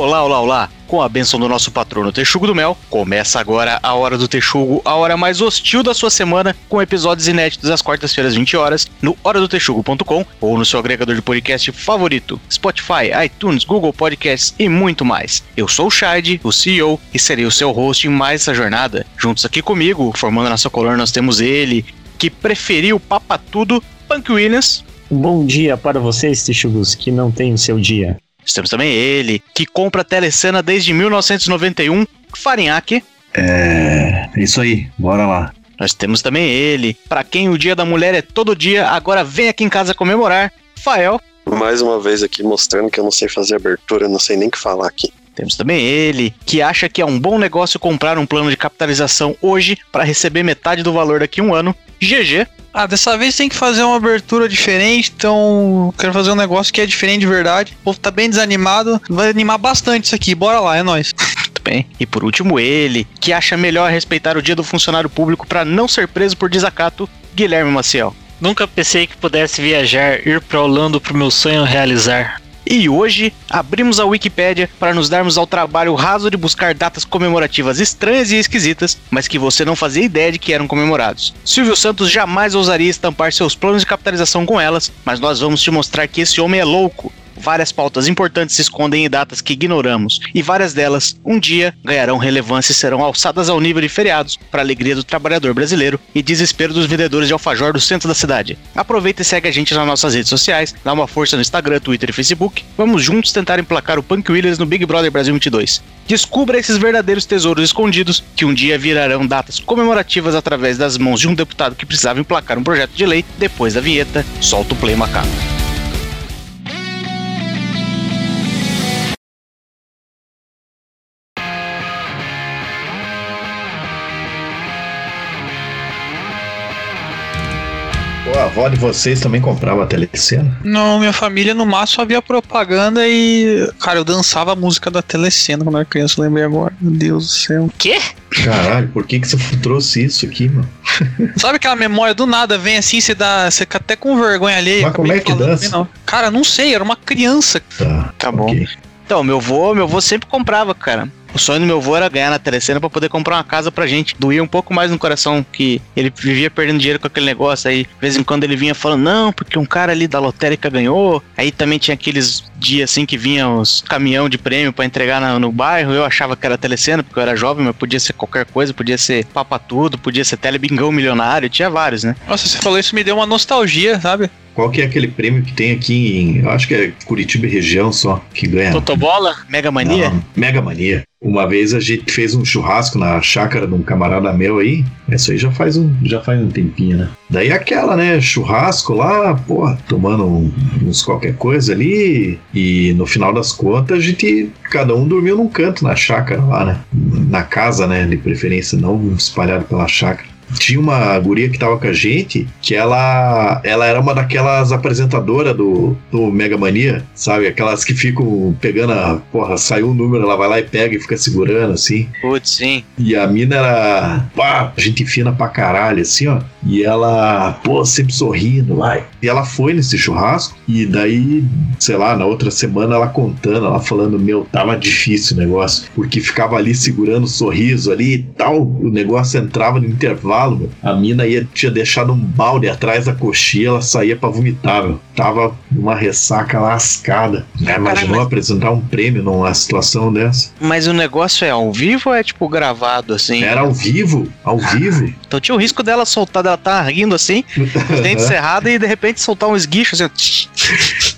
Olá, olá, olá! Com a benção do nosso patrono Texugo do Mel, começa agora a Hora do Texugo, a hora mais hostil da sua semana, com episódios inéditos às quartas-feiras, 20 horas, no horadotexugo.com ou no seu agregador de podcast favorito, Spotify, iTunes, Google Podcasts e muito mais. Eu sou o Shade, o CEO, e serei o seu host em mais essa jornada. Juntos aqui comigo, formando a nossa coluna, nós temos ele, que preferiu papa tudo, Punk Williams. Bom dia para vocês, Texugos, que não tem o seu dia. Temos também ele, que compra telecena desde 1991, Farinhaque. É. Isso aí, bora lá. Nós temos também ele, para quem o Dia da Mulher é todo dia, agora vem aqui em casa comemorar, Fael. Mais uma vez aqui mostrando que eu não sei fazer abertura, não sei nem o que falar aqui. Temos também ele, que acha que é um bom negócio comprar um plano de capitalização hoje para receber metade do valor daqui a um ano. GG. Ah, dessa vez tem que fazer uma abertura diferente, então quero fazer um negócio que é diferente de verdade. O povo tá bem desanimado, vai animar bastante isso aqui. Bora lá, é nóis. Muito bem. E por último, ele, que acha melhor respeitar o dia do funcionário público para não ser preso por desacato, Guilherme Maciel. Nunca pensei que pudesse viajar, ir para Orlando pro meu sonho realizar. E hoje abrimos a Wikipédia para nos darmos ao trabalho raso de buscar datas comemorativas estranhas e esquisitas, mas que você não fazia ideia de que eram comemorados. Silvio Santos jamais ousaria estampar seus planos de capitalização com elas, mas nós vamos te mostrar que esse homem é louco. Várias pautas importantes se escondem em datas que ignoramos, e várias delas, um dia, ganharão relevância e serão alçadas ao nível de feriados, para alegria do trabalhador brasileiro e desespero dos vendedores de alfajor do centro da cidade. Aproveita e segue a gente nas nossas redes sociais, dá uma força no Instagram, Twitter e Facebook. Vamos juntos tentar emplacar o Punk Williams no Big Brother Brasil 22. Descubra esses verdadeiros tesouros escondidos que um dia virarão datas comemorativas através das mãos de um deputado que precisava emplacar um projeto de lei. Depois da vinheta, solta o play macaco. A avó de vocês também comprava a telecena? Não, minha família no máximo só via propaganda e. Cara, eu dançava a música da telecena quando era criança, eu lembrei agora. Meu Deus do céu. Quê? Caralho, por que, que você trouxe isso aqui, mano? Sabe aquela memória do nada vem assim, você dá. Você fica até com vergonha alheia. Mas como acabei é que falando dança? bem, não. Cara, não sei, era uma criança. Tá, Tá bom. ok. Então, meu vô, meu vô sempre comprava, cara. O sonho do meu vô era ganhar na telecena pra poder comprar uma casa pra gente. Doía um pouco mais no coração que ele vivia perdendo dinheiro com aquele negócio. Aí, de vez em quando, ele vinha falando, não, porque um cara ali da lotérica ganhou. Aí também tinha aqueles dias assim que vinham os caminhão de prêmio pra entregar na- no bairro. Eu achava que era telecena, porque eu era jovem, mas podia ser qualquer coisa, podia ser papa tudo, podia ser telebingão milionário, tinha vários, né? Nossa, você falou isso me deu uma nostalgia, sabe? Qual que é aquele prêmio que tem aqui em. Eu acho que é Curitiba e região só, que ganha. Totobola? Mega Mania? Não, Mega Mania. Uma vez a gente fez um churrasco na chácara de um camarada meu aí. Isso aí já faz um, já faz um tempinho, né? Daí aquela, né? Churrasco lá, porra, tomando um- uns qualquer coisa ali. E no final das contas, a gente. Cada um dormiu num canto na chácara lá, né? Na casa, né? De preferência, não espalhado pela chácara. Tinha uma guria que tava com a gente, que ela ela era uma daquelas apresentadoras do, do Mega Mania, sabe? Aquelas que ficam pegando a. Porra, saiu o número, ela vai lá e pega e fica segurando, assim. Putz, sim. E a mina era. Pá, gente fina pra caralho, assim, ó. E ela, pô, sempre sorrindo lá. E ela foi nesse churrasco. E daí, sei lá, na outra semana ela contando, ela falando: Meu, tava difícil o negócio. Porque ficava ali segurando o sorriso ali e tal. O negócio entrava no intervalo, meu. A mina ia, tinha deixado um balde atrás da coxinha, ela saía pra vomitar, meu. Tava numa ressaca lascada. É, imaginou mas- apresentar um prêmio numa situação dessa? Mas o negócio é ao vivo ou é tipo gravado assim? Era ao vivo? Ao vivo? Então tinha o risco dela soltar, dela tá rindo assim, os dentes cerrados e de repente soltar um esguicho assim.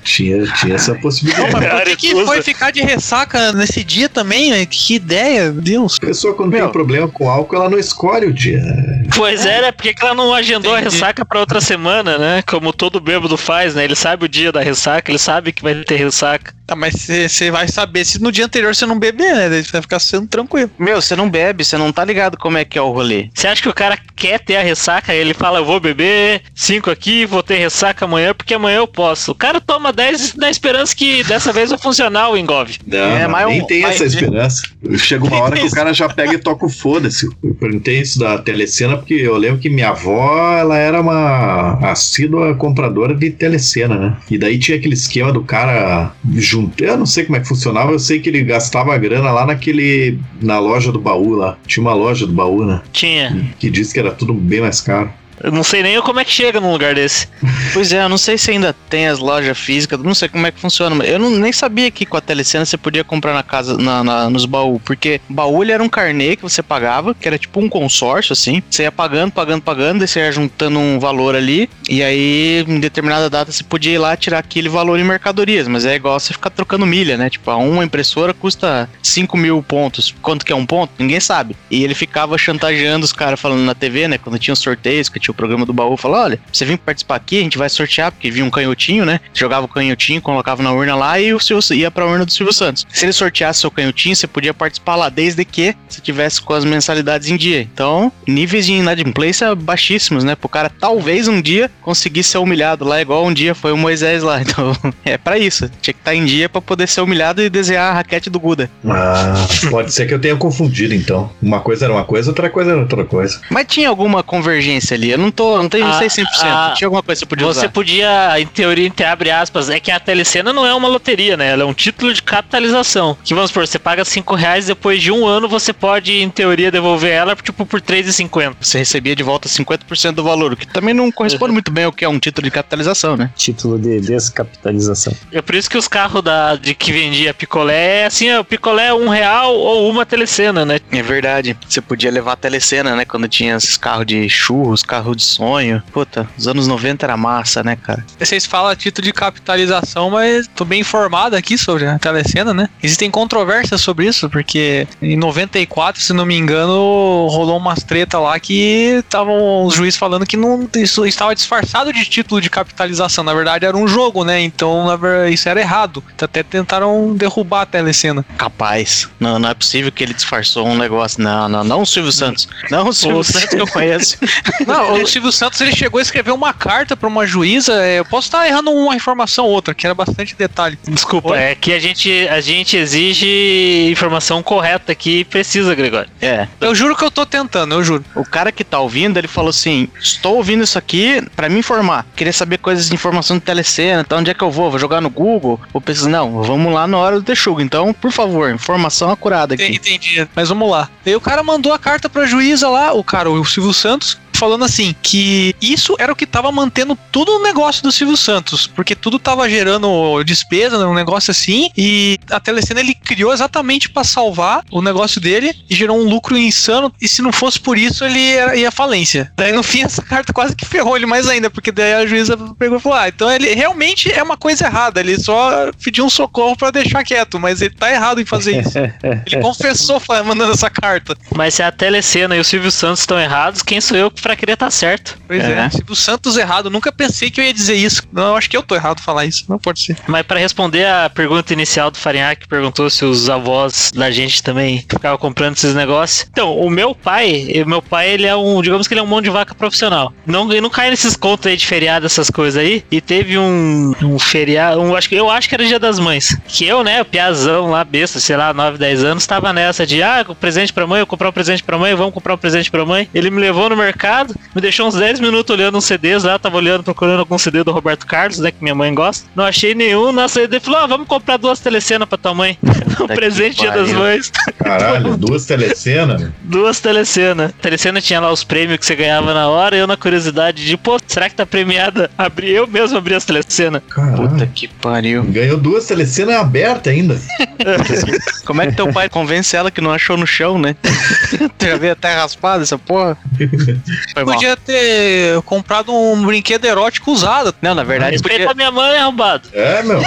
Tinha, tinha essa possibilidade. Mas por que, que foi ficar de ressaca nesse dia também? né? Que ideia, Deus. A pessoa, quando Meu. tem problema com álcool, ela não escolhe o dia. Pois é, né? Porque que ela não agendou Entendi. a ressaca pra outra semana, né? Como todo bêbado faz, né? Ele sabe o dia da ressaca, ele sabe que vai ter ressaca. Tá, mas você vai saber se no dia anterior você não beber, né? Daí você vai ficar sendo tranquilo. Meu, você não bebe, você não tá ligado como é que é o rolê. Você acha que o cara quer ter a ressaca? Ele fala, eu vou beber cinco aqui, vou ter ressaca amanhã, porque amanhã eu posso. O cara toma 10 na esperança que dessa vez vai funcionar o engove. Não, É, mas nem um- tem mas- essa esperança. Chega uma hora que o cara já pega e toca o foda-se. Eu perguntei isso da telecena porque eu lembro que minha avó, ela era uma assídua compradora de telecena, né? E daí tinha aquele esquema do cara Eu não sei como é que funcionava, eu sei que ele gastava a grana lá naquele. na loja do baú lá. Tinha uma loja do baú, né? Tinha. Que disse que era tudo bem mais caro. Eu não sei nem como é que chega num lugar desse. Pois é, eu não sei se ainda tem as lojas físicas, não sei como é que funciona. Eu não, nem sabia que com a telecena você podia comprar na casa, na, na- nos baús, porque baú era um carnê que você pagava, que era tipo um consórcio, assim. Você ia pagando, pagando, pagando, daí você ia juntando um valor ali, e aí em determinada data você podia ir lá tirar aquele valor em mercadorias, mas é igual você ficar trocando milha, né? Tipo, uma impressora custa 5 mil pontos. Quanto que é um ponto? Ninguém sabe. E ele ficava chantageando os caras falando na TV, né? Quando tinha os sorteios, que tinha o programa do baú, falava: olha, você vem participar aqui, a gente vai sortear, porque vinha um canhotinho, né? Jogava o canhotinho, colocava na urna lá e o Silvio, ia pra urna do Silvio Santos. Se ele sorteasse seu canhotinho, você podia participar lá, desde que você tivesse com as mensalidades em dia. Então, níveis de inadimplência baixíssimos, né? Pro cara talvez um dia conseguir ser humilhado lá, igual um dia foi o Moisés lá. Então, é pra isso. Tinha que estar em dia pra poder ser humilhado e desenhar a raquete do Guda. Ah, pode ser que eu tenha confundido então. Uma coisa era uma coisa, outra coisa era outra coisa. Mas tinha alguma convergência ali. Eu não tô, não, tenho, não sei 100%. Ah, tinha alguma coisa que você podia Você usar. podia, em teoria, entre abre aspas, é que a telecena não é uma loteria, né? Ela é um título de capitalização. Que vamos supor, você paga 5 reais, depois de um ano você pode, em teoria, devolver ela tipo por 3,50. Você recebia de volta 50% do valor, o que também não corresponde muito bem ao que é um título de capitalização, né? Título de descapitalização. É por isso que os carros da, de que vendia picolé é assim, o picolé é um real ou uma telecena, né? É verdade. Você podia levar a telecena, né? Quando tinha esses carros de churros, carro de sonho. Puta, os anos 90 era massa, né, cara? Vocês falam a título de capitalização, mas tô bem informado aqui sobre a telecena, né? Existem controvérsias sobre isso, porque em 94, se não me engano, rolou umas treta lá que estavam os juízes falando que não, isso estava disfarçado de título de capitalização. Na verdade, era um jogo, né? Então, na verdade, isso era errado. Até tentaram derrubar a telecena. Capaz. Não, não é possível que ele disfarçou um negócio. Não, não, não o Silvio Santos. Não o Silvio Santos que eu conheço. Não, o Silvio Santos ele chegou a escrever uma carta para uma juíza. é, Eu posso estar errando uma informação ou outra, que era bastante detalhe. Desculpa, Oi? é que a gente, a gente exige informação correta aqui e precisa, Gregório. É. Eu juro que eu tô tentando, eu juro. O cara que tá ouvindo, ele falou assim: Estou ouvindo isso aqui pra me informar. Queria saber coisas de informação de telecena, então onde é que eu vou? Vou jogar no Google? Vou pensar, não, vamos lá na hora do texugo. Então, por favor, informação acurada aqui. Entendi. Mas vamos lá. Daí o cara mandou a carta pra juíza lá, o cara, o Silvio Santos, falando assim, que isso era o que tava mantendo todo o negócio do Silvio Santos, porque tudo tava gerando despesa, um negócio assim, e a Telecena ele criou exatamente pra salvar o negócio dele e gerou um lucro insano, e se não fosse por isso ele ia, falência. Daí no fim essa carta quase que ferrou ele mais ainda, porque daí a juíza pegou e falou: "Ah, então ele realmente é uma coisa errada, ele só pediu um socorro pra deixar quieto, mas ele tá errado em fazer isso". Ele confessou fa- mandando essa carta. Mas se a Telecena e o Silvio Santos estão errados, quem sou eu pra querer estar certo? Pois é. É. Silvio Santos errado. Nunca pensei que eu ia dizer isso. Não, eu acho que eu tô errado falar isso. Não pode ser. Mas pra responder a pergunta inicial do Farinhaque, que perguntou se os avós da gente também ficavam comprando esses negócios. Então, o meu pai, o meu pai, ele é um, digamos que ele é um mão de vaca profissional. Não, ele não cai nesses contos aí de feriado, essas coisas aí. E teve um, um feriado, um, acho que eu acho que era Dia das Mães. Que eu, né, o piazão lá, besta, sei lá, 9, 10 anos, tava nessa de, ah, presente pra mãe, eu comprar um presente pra mãe, vamos comprar um presente pra mãe. Ele me levou no mercado, me deixou uns 10 minutos olhando uns CDs lá, tava olhando, procurando algum CD do Roberto Carlos, né, que minha mãe gosta. Não achei nenhum, na saída ele falou, ah, vamos comprar duas telecenas pra tua mãe. um presente Dia das. Mães. Caralho, duas telecenas. Duas telecenas. Telecena tinha lá os prêmios que você ganhava na hora, e eu na curiosidade de, pô, será que tá premiada? Abri, eu mesmo abri as telecenas. Puta que pariu. Ganhou duas telecenas abertas ainda. Como é que teu pai convence ela que não achou no chão, né? tu já veio até raspado essa porra? Foi mal. Podia ter comprado um brinquedo erótico usado. Não, na verdade, Respeita podia... a minha mãe, arrombado. É, meu.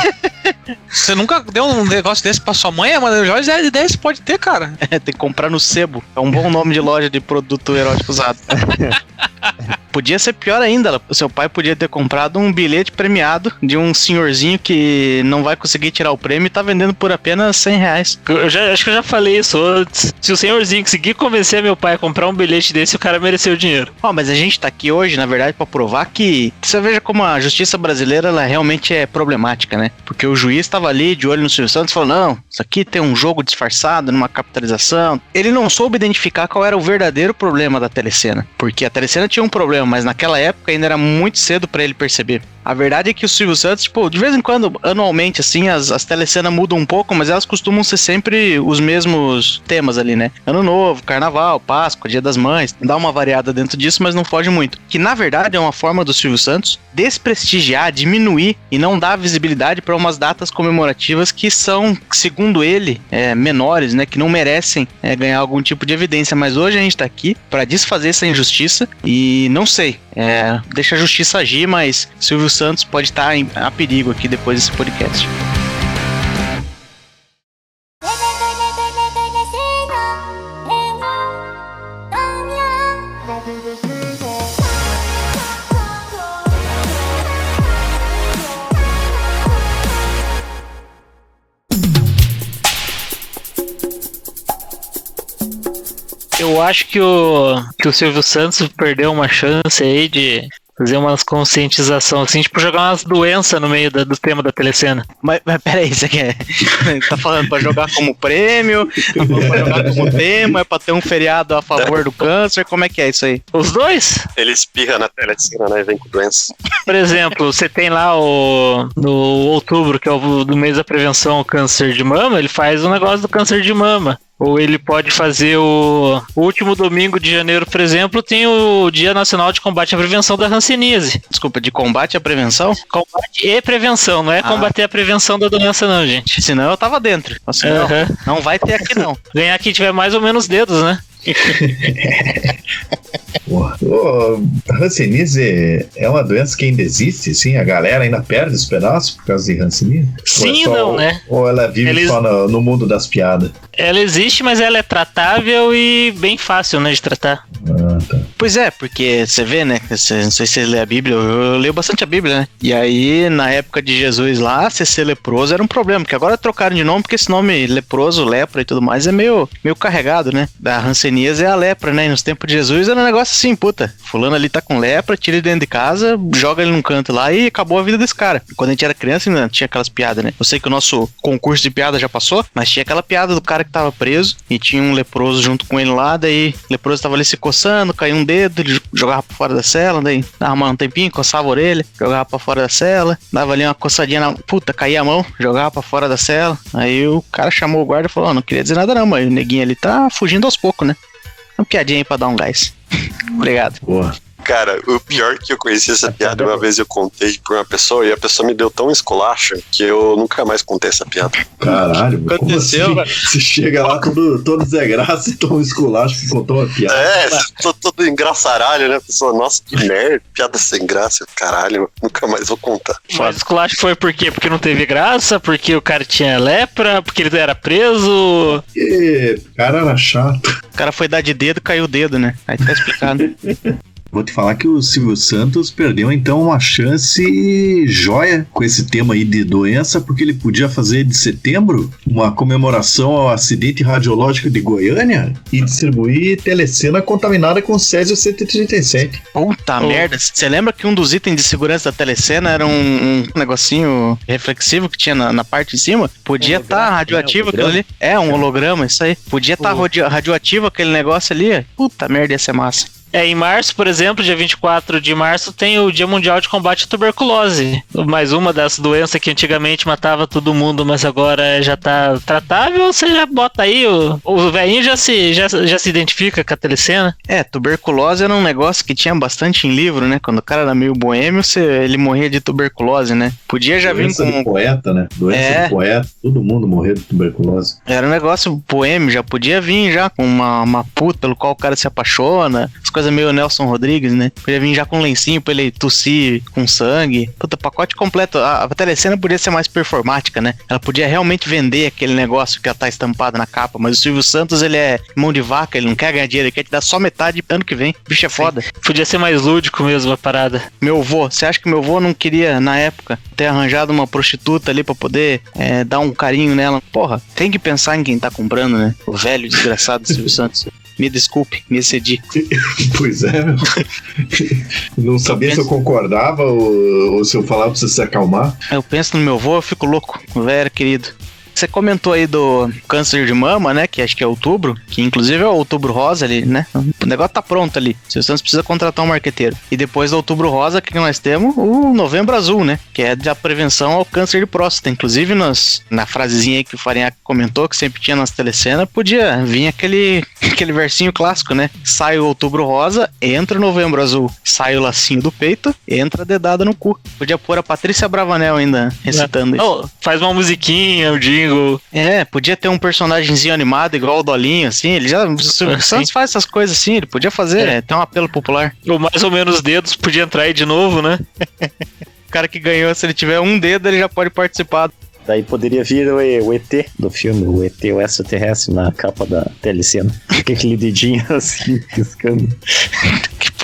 Você nunca deu um negócio desse pra sua mãe? É uma das melhores ideias que pode ter, cara. tem que comprar no sebo. É um bom nome de loja de produto erótico usado. Podia ser pior ainda. O seu pai podia ter comprado um bilhete premiado de um senhorzinho que não vai conseguir tirar o prêmio e tá vendendo por apenas 100 reais. Eu já, acho que eu já falei isso antes. Se o senhorzinho conseguir convencer meu pai a comprar um bilhete desse, o cara mereceu o dinheiro. Ó, mas a gente tá aqui hoje, na verdade, pra provar que você veja como a justiça brasileira ela realmente é problemática, né? Porque o juiz tava ali de olho no Silvio Santos e falou: não, isso aqui tem um jogo disfarçado, numa capitalização. Ele não soube identificar qual era o verdadeiro problema da telecena. Porque a telecena tinha um problema, mas naquela época ainda era muito cedo pra ele perceber. A verdade é que o Silvio Santos, tipo, de vez em quando, anualmente, assim, as, as telecenas mudam um pouco, mas elas costumam ser sempre os mesmos temas ali, né? Ano Novo, Carnaval, Páscoa, Dia das Mães. Dá uma variada dentro disso, mas não foge muito. Que na verdade é uma forma do Silvio Santos desprestigiar, diminuir e não dar visibilidade para umas datas comemorativas que são, segundo ele, é, menores, né? Que não merecem é, ganhar algum tipo de evidência. Mas hoje a gente tá aqui para desfazer essa injustiça e não sei. É, deixa a justiça agir, mas Silvio Santos pode estar a perigo aqui depois desse podcast. Eu acho que o, que o Silvio Santos perdeu uma chance aí de fazer umas conscientização assim, tipo jogar umas doenças no meio da, do tema da telecena. Mas, mas peraí, você quer. tá falando pra jogar como prêmio, tá falando pra jogar como tema, é pra ter um feriado a favor do câncer, como é que é isso aí? Os dois? Ele espirra na telecena, né? E vem com doença. Por exemplo, você tem lá o. No outubro, que é o do mês da prevenção ao câncer de mama, ele faz um negócio do câncer de mama. Ou ele pode fazer o... o último domingo de janeiro, por exemplo, tem o Dia Nacional de Combate à Prevenção da Hanseníase. Desculpa, de combate à prevenção? Combate e prevenção, não é Ah. combater a prevenção da doença, não, gente. Senão eu tava dentro. Assim, não, Aham. não vai ter aqui não. Ganhar quem tiver mais ou menos dedos, né? Porra. Hanseníase é uma doença que ainda existe, sim? A galera ainda perde os pedaços por causa de Hanseníase? Sim Ou é só- não, né? Ou ela vive Eles- só no, no mundo das piadas? Ela existe, mas ela é tratável e bem fácil, né, de tratar. Ah, tá. Pois é, porque você vê, né? Você, não sei se você lê a Bíblia, eu, eu leio bastante a Bíblia, né? E aí, na época de Jesus lá, ser leproso era um problema, porque agora trocaram de nome, porque esse nome leproso, lepra e tudo mais é meio, meio carregado, né? Da hanseníase é a lepra, né? E nos tempos de Jesus era um negócio assim, puta, fulano ali tá com lepra, tira ele dentro de casa, joga ele num canto lá e acabou a vida desse cara. Quando a gente era criança, ainda tinha aquelas piadas, né? Eu sei que o nosso concurso de piada já passou, mas tinha aquela piada do cara que tava preso e tinha um leproso junto com ele lá, daí o leproso tava ali se coçando, caiu um dedo, ele jogava pra fora da cela, daí dava um tempinho, coçava a orelha, jogava pra fora da cela, dava ali uma coçadinha na. Puta, caía a mão, jogava pra fora da cela. Aí o cara chamou o guarda e falou: "Ó, não queria dizer nada não, mas o neguinho ali tá fugindo aos poucos, né? Uma piadinha aí pra dar um gás. Obrigado. Porra. Cara, o pior que eu conheci essa piada, uma vez eu contei pra uma pessoa e a pessoa me deu tão esculacha que eu nunca mais contei essa piada. Caralho, como Aconteceu, assim? Você chega lá todo, todo Zé Graça e toma um esculacho que contou uma piada. É, tô todo engraçaralho, né? A pessoa, nossa, que merda, piada sem graça, caralho, nunca mais vou contar. Mas o esculacho foi por quê? Porque não teve graça? Porque o cara tinha lepra? Porque ele era preso? E, cara era chato. O cara foi dar de dedo, caiu o dedo, né? Aí tá explicado. Vou te falar que o Silvio Santos perdeu então uma chance joia com esse tema aí de doença, porque ele podia fazer de setembro uma comemoração ao acidente radiológico de Goiânia e distribuir telecena contaminada com Césio 137. Puta Oh. merda. Você lembra que um dos itens de segurança da telecena era um, um negocinho reflexivo que tinha na, na parte de cima? Podia estar Holograma, radioativo né? aquilo ali. É, um holograma, isso aí. Podia estar Oh. radioativo aquele negócio ali. Puta merda, ia ser massa. É, em março, por exemplo, dia 24 de março, tem o Dia Mundial de Combate à Tuberculose. Mais uma das doenças que antigamente matava todo mundo, mas agora já tá tratável. Você já bota aí, o, o velhinho já se, já, já se identifica com a telecena. É, tuberculose era um negócio que tinha bastante em livro, né? Quando o cara era meio boêmio, você, ele morria de tuberculose, né? Podia já vir Doença de com. poeta, né? Doença É. de poeta. Todo mundo morreu de tuberculose. Era um negócio boêmio, já podia vir já com uma, uma puta pelo qual o cara se apaixona. As coisas meio Nelson Rodrigues, né? Podia vir já com um lencinho pra ele tossir com sangue. Puta, pacote completo. A, a telecena podia ser mais performática, né? Ela podia realmente vender aquele negócio que ela tá estampado na capa. Mas o Silvio Santos, ele é mão de vaca, ele não quer ganhar dinheiro, ele quer te dar só metade ano que vem. Bicho é foda. Podia ser mais lúdico mesmo a parada. Meu avô, você acha que meu avô não queria, na época, ter arranjado uma prostituta ali pra poder é, dar um carinho nela? Porra, tem que pensar em quem tá comprando, né? O velho desgraçado Silvio Santos. Me desculpe, me excedi. Pois é, meu. Não sabia se eu concordava ou, ou se eu falava pra você se acalmar. Eu penso no meu avô, eu fico louco. Velho querido. Você comentou aí do câncer de mama, né? Que acho que é outubro, que inclusive é o outubro rosa ali, né? O negócio tá pronto ali. Se você precisa contratar um marqueteiro. E depois do outubro rosa, que nós temos o novembro azul, né? Que é da prevenção ao câncer de próstata. Inclusive, nós, na frasezinha aí que o Farinhaque comentou, que sempre tinha nas telecenas, podia vir aquele, aquele versinho clássico, né? Sai o outubro rosa, entra o novembro azul. Sai o lacinho do peito, entra a dedada no cu. Podia pôr a Patrícia Bravanel ainda recitando isso. Oh, faz uma musiquinha, o É, podia ter um personagemzinho animado igual o Dolinho, assim. Ele já. O Silvio Sim. Santos faz essas coisas assim, ele podia fazer, É. é, ter um apelo popular. Ou mais ou menos dedos, podia entrar aí de novo, né? O cara que ganhou, se ele tiver um dedo, ele já pode participar. Daí poderia vir o, o ET do filme, o ET, o extraterrestre, na capa da telecena. Com aquele dedinho assim, piscando.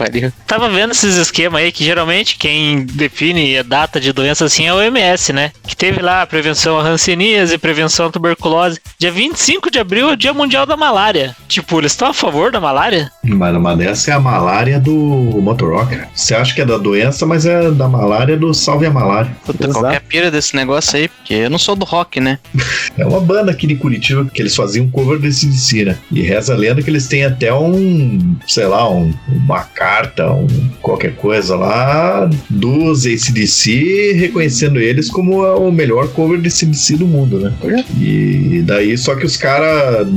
Pariu. Tava vendo esses esquemas aí que geralmente quem define a data de doença assim é o OMS, né? Que teve lá a prevenção à hanseníase, prevenção à tuberculose. Dia 25 de abril é o Dia Mundial da Malária. Tipo, eles estão a favor da malária? Mas uma dessa é a malária do Motorocker. Você acha que é da doença, mas é da malária do Salve a Malária. Puta, Exato. qualquer pira desse negócio aí, porque eu não sou do rock, né? É uma banda aqui de Curitiba que eles faziam cover desse DC, né? E reza a lenda que eles têm até um, sei lá, um, uma carta, um, qualquer coisa lá dos ACDC reconhecendo eles como o melhor cover de ACDC do mundo, né? E daí, só que os caras,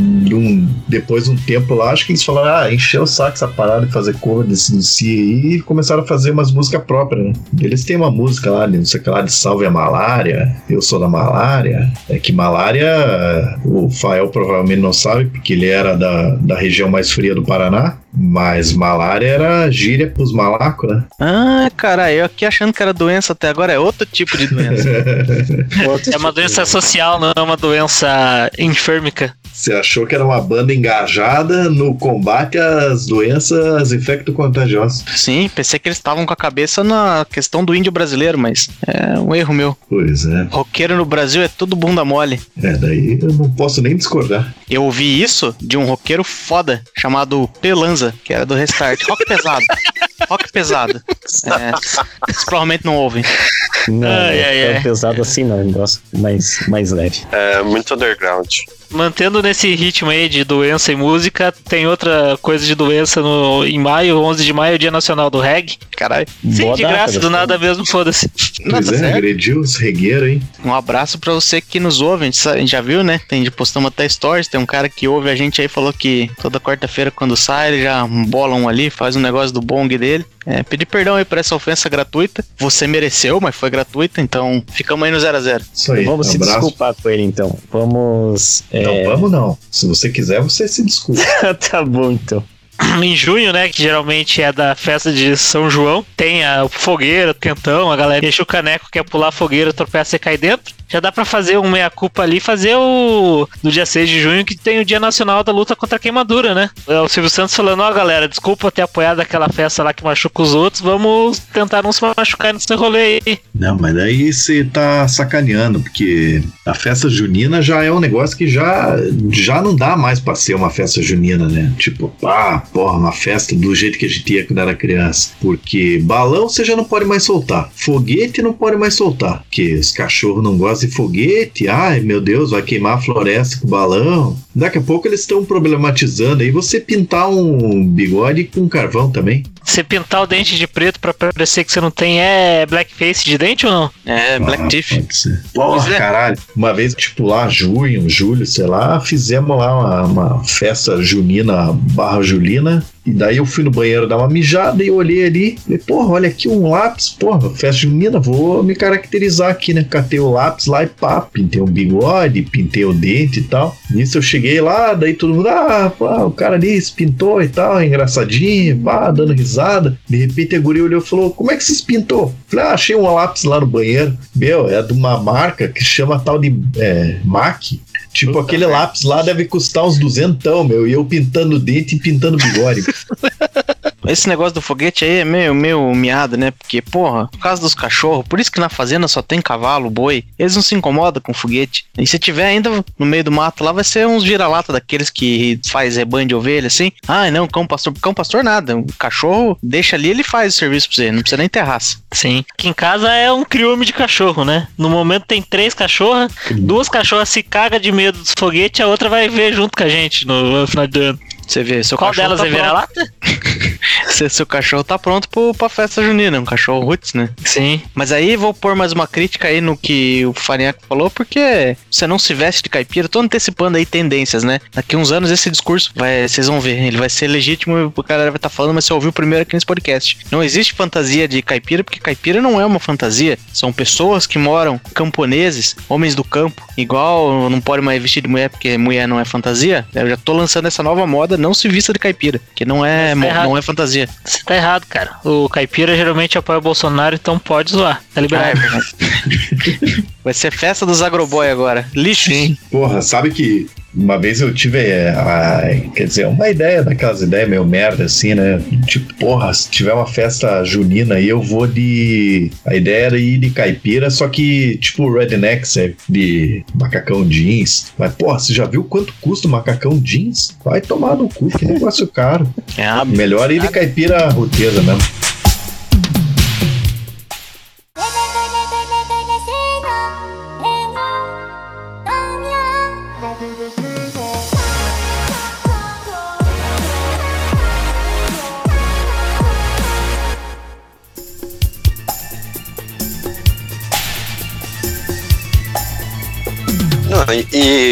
depois de um tempo lá, acho que eles falaram, ah, encheu o saco essa parada de fazer cover de ACDC aí e começaram a fazer umas músicas próprias, né? Eles têm uma música lá, não sei o que lá, de Salve a Malária, Eu Sou da Malária. É que malária, o Fael provavelmente não sabe, porque ele era da, da região mais fria do Paraná, mas malária era gíria pros malacos, né? Ah, cara, eu aqui achando que era doença até agora, é outro tipo de doença. É uma doença social, não é uma doença inférmica. Você achou que era uma banda engajada no combate às doenças infecto-contagiosas. Sim, pensei que eles estavam com a cabeça na questão do índio brasileiro, mas é um erro meu. Pois é. Roqueiro no Brasil é tudo bunda mole. É, daí eu não posso nem discordar. Eu ouvi isso de um roqueiro foda, chamado Pelanza, que era do Restart. Rock pesado. Rock pesado. É, vocês provavelmente não ouvem. Não, Ai, não ai, é ai. pesado assim não, um negócio mais, mais leve. É muito underground. Mantendo nesse ritmo aí de doença e música, tem outra coisa de doença no, em maio, 11 de maio, Dia Nacional do Reggae. Caralho. Sim, Boa de data, graça, do nada mesmo, foda-se. Pois é, certo. agrediu os regueiros, hein? Um abraço pra você que nos ouve. A gente, a gente já viu, né? Tem, postamos até stories. Tem um cara que ouve a gente aí, falou que toda quarta-feira, quando sai, ele já bola um ali, faz um negócio do bong dele. É, pedir perdão aí por essa ofensa gratuita. Você mereceu, mas foi gratuita, então ficamos aí no 0 a 0 Isso aí. Vamos se abraço. desculpar com ele então. Vamos. Não, é, vamos não. Se você quiser, você se desculpa. tá bom então. Em junho, né, que geralmente é da festa de São João, tem a fogueira, o quentão, a galera enche o caneco, quer pular a fogueira, tropeça e cai dentro. Já dá pra fazer um meia-culpa ali, fazer o. No dia 6 de junho, que tem o Dia Nacional da Luta contra a Queimadura, né? É o Silvio Santos falando: Ó, galera, desculpa ter apoiado aquela festa lá que machuca os outros, vamos tentar não se machucar nesse rolê aí. Não, mas daí você tá sacaneando, porque a festa junina já é um negócio que já, já não dá mais pra ser uma festa junina, né? Tipo, ah, porra, uma festa do jeito que a gente ia quando era criança. Porque balão você já não pode mais soltar, foguete não pode mais soltar, porque os cachorros não gostam de foguete, ai meu Deus, vai queimar a floresta com balão. Daqui a pouco eles estão problematizando aí você pintar um bigode com carvão também. Você pintar o dente de preto pra parecer que você não tem é blackface de dente ou não? É, Black Ah. Pode ser. Porra, é. caralho. Uma vez, tipo, lá, junho, julho, sei lá, fizemos lá uma, uma festa junina barra julina. E daí eu fui no banheiro dar uma mijada e olhei ali. Falei, porra, olha aqui um lápis. Porra, festa junina, vou me caracterizar aqui, né? Catei o lápis lá e pá, pintei um bigode, pintei o dente e tal. Nisso eu cheguei lá, daí todo mundo, ah, o cara ali se pintou e tal, engraçadinho, pá, dando risada. De repente a guria olhou e falou, como é que se pintou? Falei, ah, achei um lápis lá no banheiro. Meu, é de uma marca que chama tal de é, MAC. Tipo, Puta aquele lápis lá deve custar uns duzentão, meu. E eu pintando o dente e pintando o bigode. esse negócio do foguete aí é meio, meio miado, né? Porque, porra, por causa dos cachorros, por isso que na fazenda só tem cavalo, boi, eles não se incomodam com foguete. E se tiver ainda no meio do mato lá, vai ser uns vira-lata daqueles que faz rebanho de ovelha, assim. Ah, não, cão pastor, cão pastor nada. O cachorro deixa ali, ele faz o serviço pra você, não precisa nem ter raça. Sim. Aqui em casa é um crioume de cachorro, né? No momento tem três cachorras, duas cachorras se cagam de medo dos foguetes, a outra vai ver junto com a gente no, no final do ano. Você vê, seu Qual cachorro delas tá é vira-lata? Se- Seu cachorro tá pronto pro, pra festa junina, um cachorro roots, né? Sim. Mas aí vou pôr mais uma crítica aí no que o Farinhaque falou, porque você não se veste de caipira, tô antecipando aí tendências, né? Daqui uns anos esse discurso vai, vocês vão ver, ele vai ser legítimo e o cara vai estar falando, mas você ouviu primeiro aqui nesse podcast. Não existe fantasia de caipira, porque caipira não é uma fantasia. São pessoas que moram, camponeses, homens do campo. Igual não pode mais vestir de mulher porque mulher não é fantasia. Eu já tô lançando essa nova moda, não se vista de caipira, que não é, tá não é fantasia. Você tá errado, cara. O caipira geralmente apoia o Bolsonaro, então pode zoar. Tá Ah, é liberado. Vai ser festa dos agroboy agora. Lixo. Sim. Porra, sabe que uma vez eu tive, é, a- quer dizer, uma ideia daquelas ideias meio merda assim, né? Tipo, porra, se tiver uma festa junina aí, eu vou de. A ideia era ir de caipira, só que, tipo, redneck, sabe? De macacão jeans. Mas, porra, você já viu quanto custa o macacão jeans? Vai tomar no cu, que negócio caro. É Melhor ir de caipira roteira mesmo.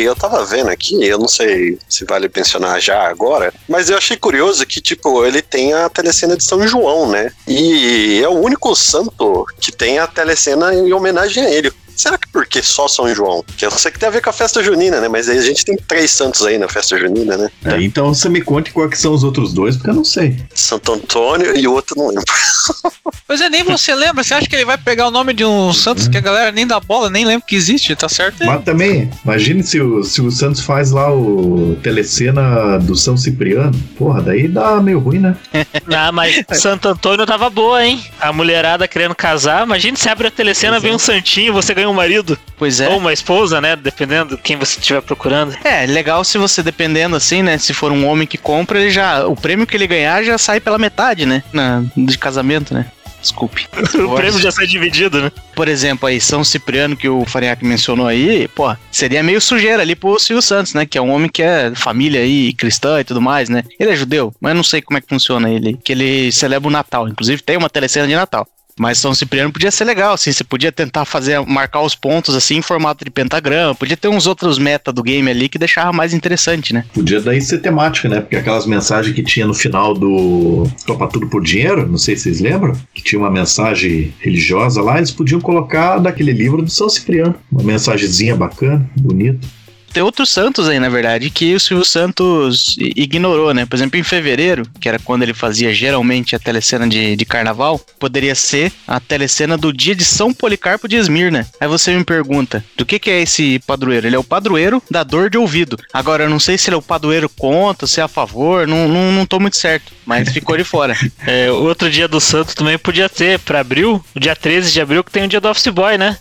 Eu tava vendo aqui, eu não sei se vale mencionar já agora, mas eu achei curioso que, tipo, ele tem a telecena de São João, né? E é o único santo que tem a telecena em homenagem a ele. Será que por que só São João? Que eu sei que tem a ver com a festa junina, né? Mas aí a gente tem três santos aí na festa junina, né? É, então você me conte quais que são os outros dois, porque eu não sei. Santo Antônio e o outro não lembro. Pois é, nem você lembra. Você acha que ele vai pegar o nome de um Santos que a galera nem dá bola, nem lembra que existe, tá certo? Mas também, imagine se o, se o Santos faz lá o telecena do São Cipriano. Porra, daí dá meio ruim, né? Ah, mas Santo Antônio tava boa, hein? A mulherada querendo casar. Imagina se abre a telecena, é. vem um santinho, você ganha um marido. Pois é. Ou uma esposa, né? Dependendo de quem você estiver procurando. É, legal se você, dependendo assim, né? Se for um homem que compra, ele já. O prêmio que ele ganhar já sai pela metade, né? Na, de casamento, né? Desculpe. O prêmio já sai dividido, né? Por exemplo, aí, São Cipriano, que o Farinhaque mencionou aí, pô, seria meio sujeira ali pro Silvio Santos, né? Que é um homem que é família aí, cristã e tudo mais, né? Ele é judeu, mas eu não sei como é que funciona ele. Que ele celebra o Natal. Inclusive, tem uma telecena de Natal. Mas São Cipriano podia ser legal, assim, você podia tentar fazer, marcar os pontos assim em formato de pentagrama, podia ter uns outros meta do game ali que deixava mais interessante, né? Podia daí ser temática, né? Porque aquelas mensagens que tinha no final do Topa Tudo por Dinheiro, não sei se vocês lembram, que tinha uma mensagem religiosa lá, eles podiam colocar daquele livro do São Cipriano. Uma mensagenzinha bacana, bonita. Tem outros santos aí, na verdade, que o Silvio Santos ignorou, né? Por exemplo, em fevereiro, que era quando ele fazia geralmente a telecena de, de carnaval, poderia ser a telecena do dia de São Policarpo de Esmirna. Aí você me pergunta, do que, que é esse padroeiro? Ele é o padroeiro da dor de ouvido. Agora, eu não sei se ele é o padroeiro contra, se é a favor, não, não, não tô muito certo, mas ficou de fora. É, outro dia do santo também podia ter pra abril, o dia 13 de abril, que tem o dia do Office Boy, né?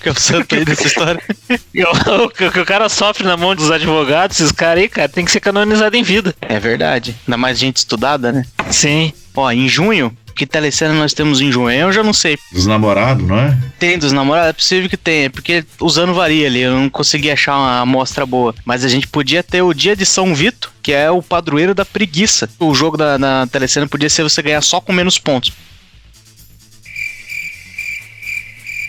Que é o santo aí dessa história? O, o- que o cara sofre na mão dos advogados, esses caras aí, cara, tem que ser canonizado em vida. É verdade. Ainda mais gente estudada, né? Sim. Ó, em junho, que telecena nós temos em junho? Eu já não sei. Dos namorados, não é? Tem dos namorados? É possível que tenha, porque os anos varia ali, eu não consegui achar uma amostra boa. Mas a gente podia ter o dia de São Vito, que é o padroeiro da preguiça. O jogo da, na telecena podia ser você ganhar só com menos pontos.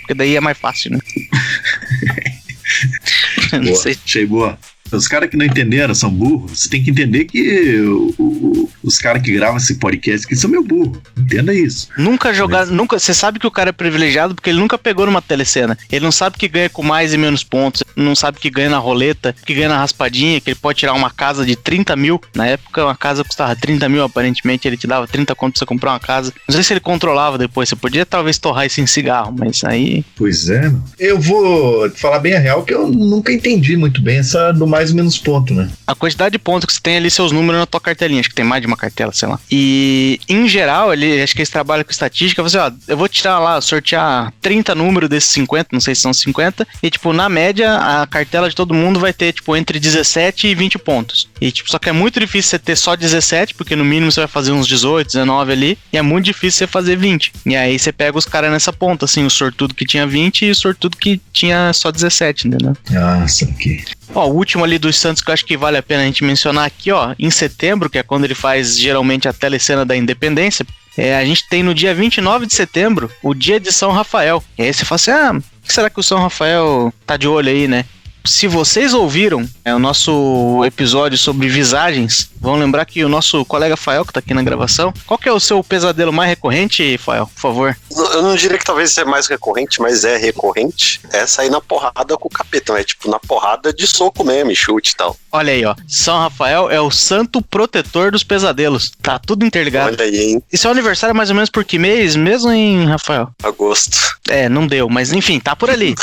Porque daí é mais fácil, né? não Boa, sei. achei boa. Os caras que não entenderam são burros. Você tem que entender que o- o- os caras que gravam esse podcast aqui são meio burros. Entenda isso. Nunca jogar, nunca. Você sabe que o cara é privilegiado porque ele nunca pegou numa telecena. Ele não sabe que ganha com mais e menos pontos. Não sabe que ganha na roleta, que ganha na raspadinha, que ele pode tirar uma casa de 30 mil. Na época, uma casa custava 30 mil, aparentemente. Ele te dava 30 conto pra você comprar uma casa. Não sei se ele controlava depois. Você podia talvez torrar isso em cigarro, mas aí. Pois é. meu. Eu vou falar bem a real que eu nunca entendi muito bem essa do mais e menos ponto, né? A quantidade de pontos que você tem ali, seus números na tua cartelinha. Acho que tem mais de uma cartela, sei lá. E, em geral, ele, acho que eles trabalham com estatística, você, ó, eu vou tirar lá, sortear 30 números desses 50, não sei se são 50, e, tipo, na média, a cartela de todo mundo vai ter, tipo, entre 17 e 20 pontos. E, tipo, só que é muito difícil você ter só 17, porque no mínimo você vai fazer uns 18, 19 ali, e é muito difícil você fazer 20. E aí você pega os caras nessa ponta, assim, o sortudo que tinha 20 e o sortudo que tinha só 17, entendeu? Ah, saquei. Ó, o último ali dos Santos que eu acho que vale a pena a gente mencionar aqui, ó, em setembro, que é quando ele faz geralmente a telecena da Independência, é, a gente tem no dia 29 de setembro o dia de São Rafael. E aí você fala assim: ah, que será que o São Rafael tá de olho aí, né? Se vocês ouviram é, o nosso episódio sobre visagens, vão lembrar que o nosso colega Fael, que tá aqui na gravação, qual que é o seu pesadelo mais recorrente, Fael, por favor? Eu não diria que talvez seja mais recorrente, mas é recorrente. É sair na porrada com o capeta, né? Tipo, na porrada de soco mesmo, chute e tal. Olha aí, ó. São Rafael é o santo protetor dos pesadelos. Tá tudo interligado. Olha aí, hein? E seu aniversário é mais ou menos por que mês mesmo, hein, Rafael? Agosto. É, não deu, mas enfim, tá por ali.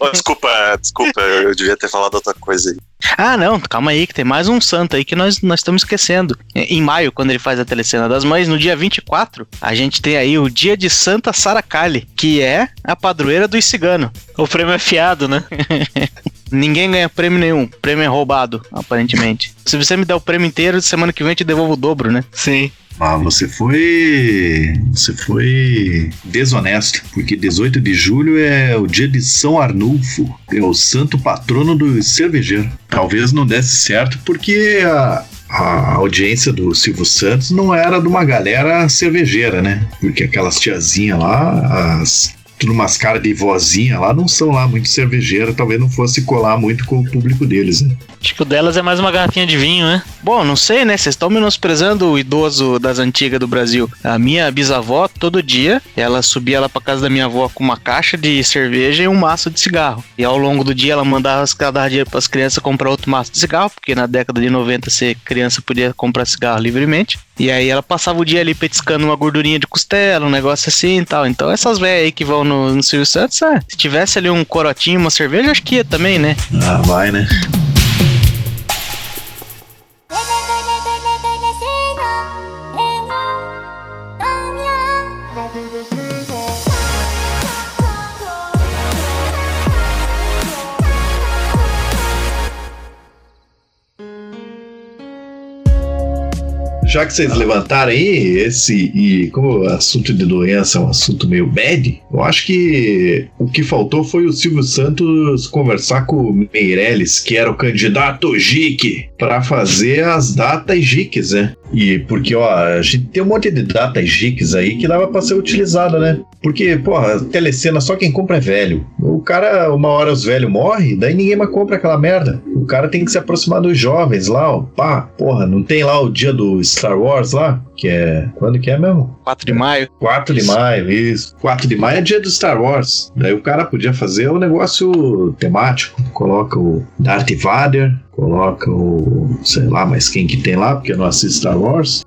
Oh, desculpa, desculpa, eu devia ter falado outra coisa aí. Ah, não, calma aí, que tem mais um santo aí que nós, nós estamos esquecendo. Em maio, quando ele faz a telecena das mães, no dia 24, a gente tem aí o dia de Santa Saracali, que é a padroeira dos ciganos. O prêmio é fiado, né? Ninguém ganha prêmio nenhum, prêmio é roubado, aparentemente. Se você me der o prêmio inteiro, semana que vem eu te devolvo o dobro, né? Sim. Ah, você foi. Você foi desonesto, porque 18 de julho é o dia de São Arnulfo, é o santo patrono do cervejeiro. Talvez não desse certo porque a, a audiência do Silvio Santos não era de uma galera cervejeira, né? Porque aquelas tiazinhas lá, as. Tudo umas caras de vozinha lá, não são lá muito cervejeira, talvez não fosse colar muito com o público deles, né? Acho que o delas é mais uma garrafinha de vinho, né? Bom, não sei, né? Vocês estão menosprezando o idoso das antigas do Brasil. A minha bisavó, todo dia, ela subia lá pra casa da minha avó com uma caixa de cerveja e um maço de cigarro. E ao longo do dia ela mandava as- cada dia pras crianças comprar outro maço de cigarro, porque na década de 90 ser criança podia comprar cigarro livremente. E aí ela passava o dia ali petiscando uma gordurinha de costela, um negócio assim e tal. Então essas velhas aí que vão no, no Silvio Santos, ah, se tivesse ali um corotinho, uma cerveja, acho que ia também, né? Ah, vai, né? Já que vocês levantaram aí esse e como o assunto de doença é um assunto meio bad, eu acho que o que faltou foi o Silvio Santos conversar com o Meirelles, que era o candidato JIC, para fazer as datas JICs, né? E porque, ó, a gente tem um monte de datas JICs aí que dava pra ser utilizada, né? Porque, porra, telecena só quem compra é velho. O cara, uma hora os velhos morrem, daí ninguém mais compra aquela merda. O cara tem que se aproximar dos jovens lá, ó. Pá, porra, não tem lá o dia do Star Wars lá? Que é. Quando que é mesmo? 4 de maio. 4 de maio, isso. 4 de maio é dia do Star Wars. Daí o cara podia fazer o negócio temático. Coloca o Darth Vader, coloca o. sei lá, mas quem que tem lá, porque eu não assisto Star Wars.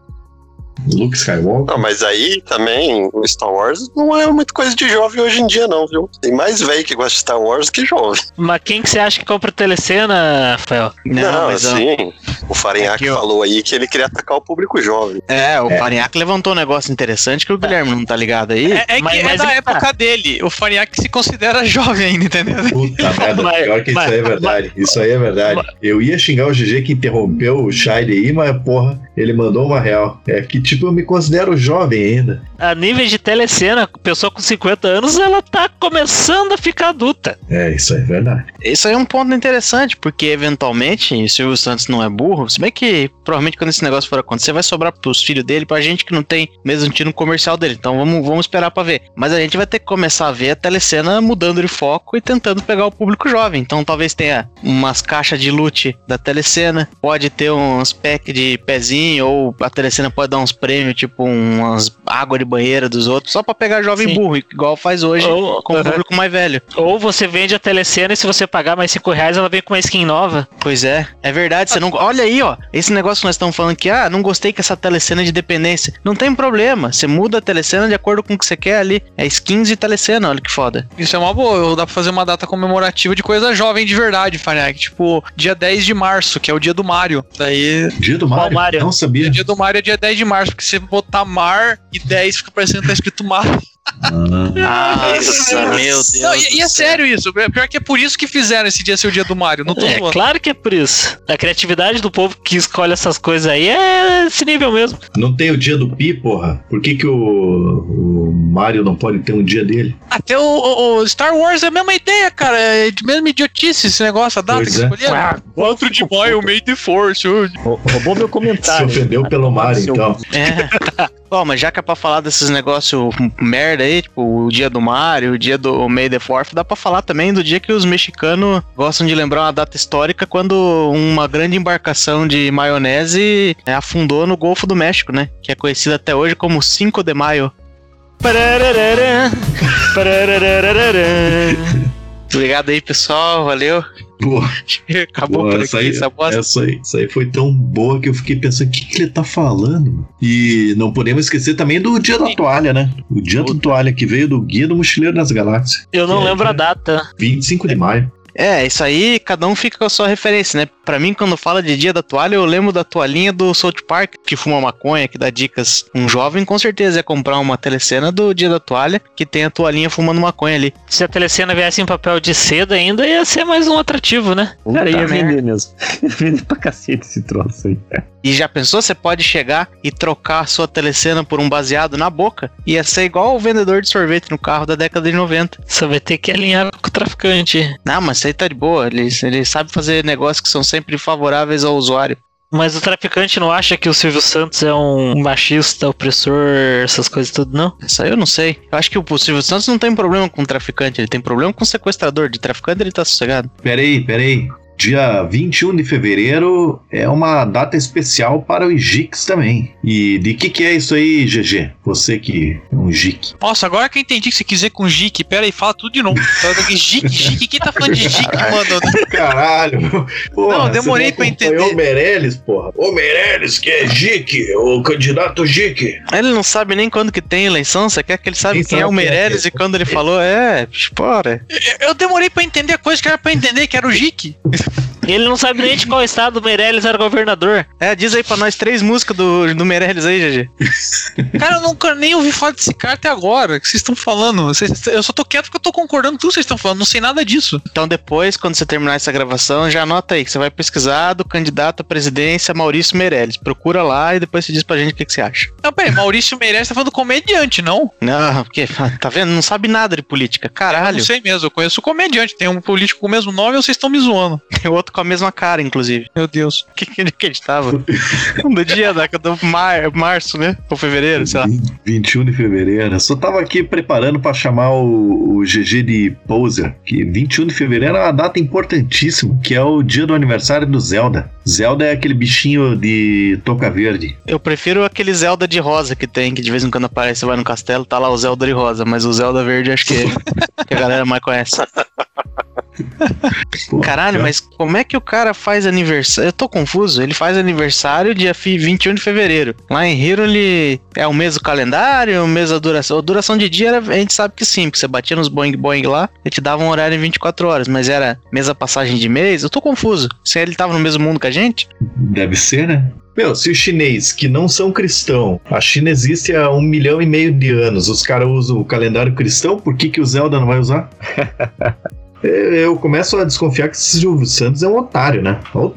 Luke Skywalker. Não, mas aí também o Star Wars não é muito coisa de jovem hoje em dia, não, viu? Tem mais velho que gosta de Star Wars que jovem. Mas quem que você acha que compra telecena, Rafael? Não, mas ó, assim, o Farinhaque ó. falou aí que ele queria atacar o público jovem. É, o É. Farinhaque levantou um negócio interessante que o Guilherme não tá ligado aí. É, é que Mas- é mas da é que época dele. O Faniac se considera jovem ainda, entendeu? Puta merda, Mas- pior que mas- isso aí é verdade. Isso aí é verdade. Eu ia xingar o GG que interrompeu o Shine aí, mas porra, ele mandou uma real. É que tipo, eu me considero jovem ainda. A nível de telecena, pessoa com 50 anos, ela tá começando a ficar adulta. É, isso aí é verdade. Isso aí é um ponto interessante, porque eventualmente, e o Silvio Santos não é burro, se bem que provavelmente quando esse negócio for acontecer, vai sobrar pros filhos dele, pra gente que não tem mesmo tiro no comercial dele. Então vamos, vamos esperar pra ver. Mas a gente vai ter que começar a ver a telecena mudando de foco e tentando pegar o público jovem. Então talvez tenha umas caixas de loot da telecena, pode ter uns packs de pezinho, ou a telecena pode dar uns prêmios, tipo umas água de banheira dos outros, só pra pegar jovem Sim. burro, igual faz hoje Ou, com o público mais velho. Ou você vende a telecena e se você pagar mais 5 reais, ela vem com uma skin nova. Pois é, é verdade. Você não. Olha aí, ó. Esse negócio que nós estamos falando que, ah, não gostei com essa telecena de dependência. Não tem problema. Você muda a telecena de acordo com o que você quer ali. É skins de telecena, olha que foda. Isso é uma boa. Dá pra fazer uma data comemorativa de coisa jovem de verdade, Faniac. Tipo, dia 10 de março, que é o dia do Mario. Daí. Dia do Qual Mario? Mario? Não sabia. Dia do Mario é dia 10 de março, porque você botar mar e 10 fica parecendo que tá escrito mar. Ah, Nossa, meu Deus. Não, e, e é sério isso. Pior que é por isso que fizeram esse dia ser o dia do Mario. Não tô É, zoando. claro que é por isso. A criatividade do povo que escolhe essas coisas aí é esse nível mesmo. não tem o dia do Pi, porra? Por que, que o, o Mario não pode ter um dia dele? Até o, o- o Star Wars é a mesma ideia, cara. É de mesma idiotice esse negócio, a data Pois que é. escolheram. 4 de maio, the Force. Rou- Roubou meu Se comentário. ofendeu hein? pelo Mario, então. É. Bom, mas já que é pra falar desses negócios merda aí, tipo o dia do Mario, o dia do May the Fourth, dá pra falar também do dia que os mexicanos gostam de lembrar uma data histórica quando uma grande embarcação de maionese é, afundou no Golfo do México, né? Que é conhecida até hoje como 5 de Maio. Obrigado aí, pessoal. Valeu. Pô, Acabou pô, por essa, aqui aí, essa bosta. essa, aí, essa aí foi tão boa que eu fiquei pensando, o que, que ele tá falando? E não podemos esquecer também do dia da toalha, né? O dia da toalha que veio do Guia do Mochileiro das Galáxias. Eu não É, lembro a é. data. 25 de maio. É, isso aí, cada um fica com a sua referência, né? Pra mim, quando fala de dia da toalha, eu lembro da toalhinha do South Park, que fuma maconha, que dá dicas. Um jovem, com certeza, ia comprar uma telecena do dia da toalha, que tem a toalhinha fumando maconha ali. Se a telecena viesse em papel de seda ainda, ia ser mais um atrativo, né? Cara, ia vender mesmo. Ia vender pra cacete esse troço aí. E já pensou, você pode chegar e trocar a sua telecena por um baseado na boca? Ia ser igual o vendedor de sorvete no carro da década de 90. Só vai ter que alinhar com o traficante. Não, mas isso aí tá de boa. Ele, ele sabe fazer negócios que são sempre favoráveis ao usuário. Mas o traficante não acha que o Silvio Santos é um machista, opressor, essas coisas tudo, não? Isso aí eu não sei. Eu acho que o Silvio Santos não tem problema com traficante, ele tem problema com sequestrador. De traficante ele tá sossegado. Peraí, peraí. Dia 21 de fevereiro é uma data especial para o Gix também. E de que que é isso aí, GG? Você que é um Gic. Nossa, agora que eu entendi que você quiser com Jique. Pera aí, fala tudo de novo. Jique, Jique. Quem tá falando de Jique, mano? Caralho! Porra, Não, demorei pra entender. O Meirelles, porra. O Meirelles, que é Gic, o candidato Gic. Ele não sabe nem quando que tem eleição, você quer que ele saiba Quem quem, é sabe o quem é Meirelles que- e quando ele falou, é, bora. Eu demorei pra entender a coisa que era pra entender, que era o Jique. Ele não sabe nem de qual estado o Meirelles era governador. É, diz aí pra nós três músicas do, do Meirelles aí, GG. Cara, eu nunca nem ouvi falar desse cara até agora. O que vocês estão falando? Vocês- eu só tô quieto porque eu tô concordando com tudo que vocês estão falando. Não sei nada disso. Então depois, quando você terminar essa gravação, já anota aí que você vai pesquisar do candidato à presidência Maurício Meirelles. Procura lá e depois você diz pra gente o que, que você acha. Não, peraí, Maurício Meirelles tá falando comediante, não? Não, porque, tá vendo? Não sabe nada de política. Eu Caralho. não sei mesmo, eu conheço comediante. Tem um político com o mesmo nome ou vocês estão me zoando? Tem outro com a mesma cara, inclusive. Meu Deus. Que que ele que ele tava? do dia da, do mar, março, né? Ou fevereiro, sei lá. 21 de fevereiro. Eu só tava aqui preparando pra chamar o, o GG de poser. Que 21 de fevereiro é uma data importantíssima, que é o dia do aniversário do Zelda. Zelda é aquele bichinho de toca verde. Eu prefiro aquele Zelda de rosa que tem, que de vez em quando aparece, você vai no castelo, tá lá o Zelda de rosa, mas o Zelda verde acho que, que a galera mais conhece. Caralho, mas como é que o cara faz aniversário? Eu tô confuso. Ele faz aniversário dia fi- 21 de fevereiro. Lá em Hero, ele é o mês do calendário, o mês da duração. A duração de dia, era- a gente sabe que sim, porque você batia nos Boing Boing lá, ele te dava um horário em 24 horas, mas era mês da passagem de mês. Eu tô confuso. Se ele tava no mesmo mundo que a gente? Deve ser, né? Meu, se os chinês que não são cristão, a China existe há um milhão e meio de anos, os caras usam o calendário cristão, por que, que o Zelda não vai usar? Eu- começo a desconfiar que esse Silvio Santos é um otário, né? Olha o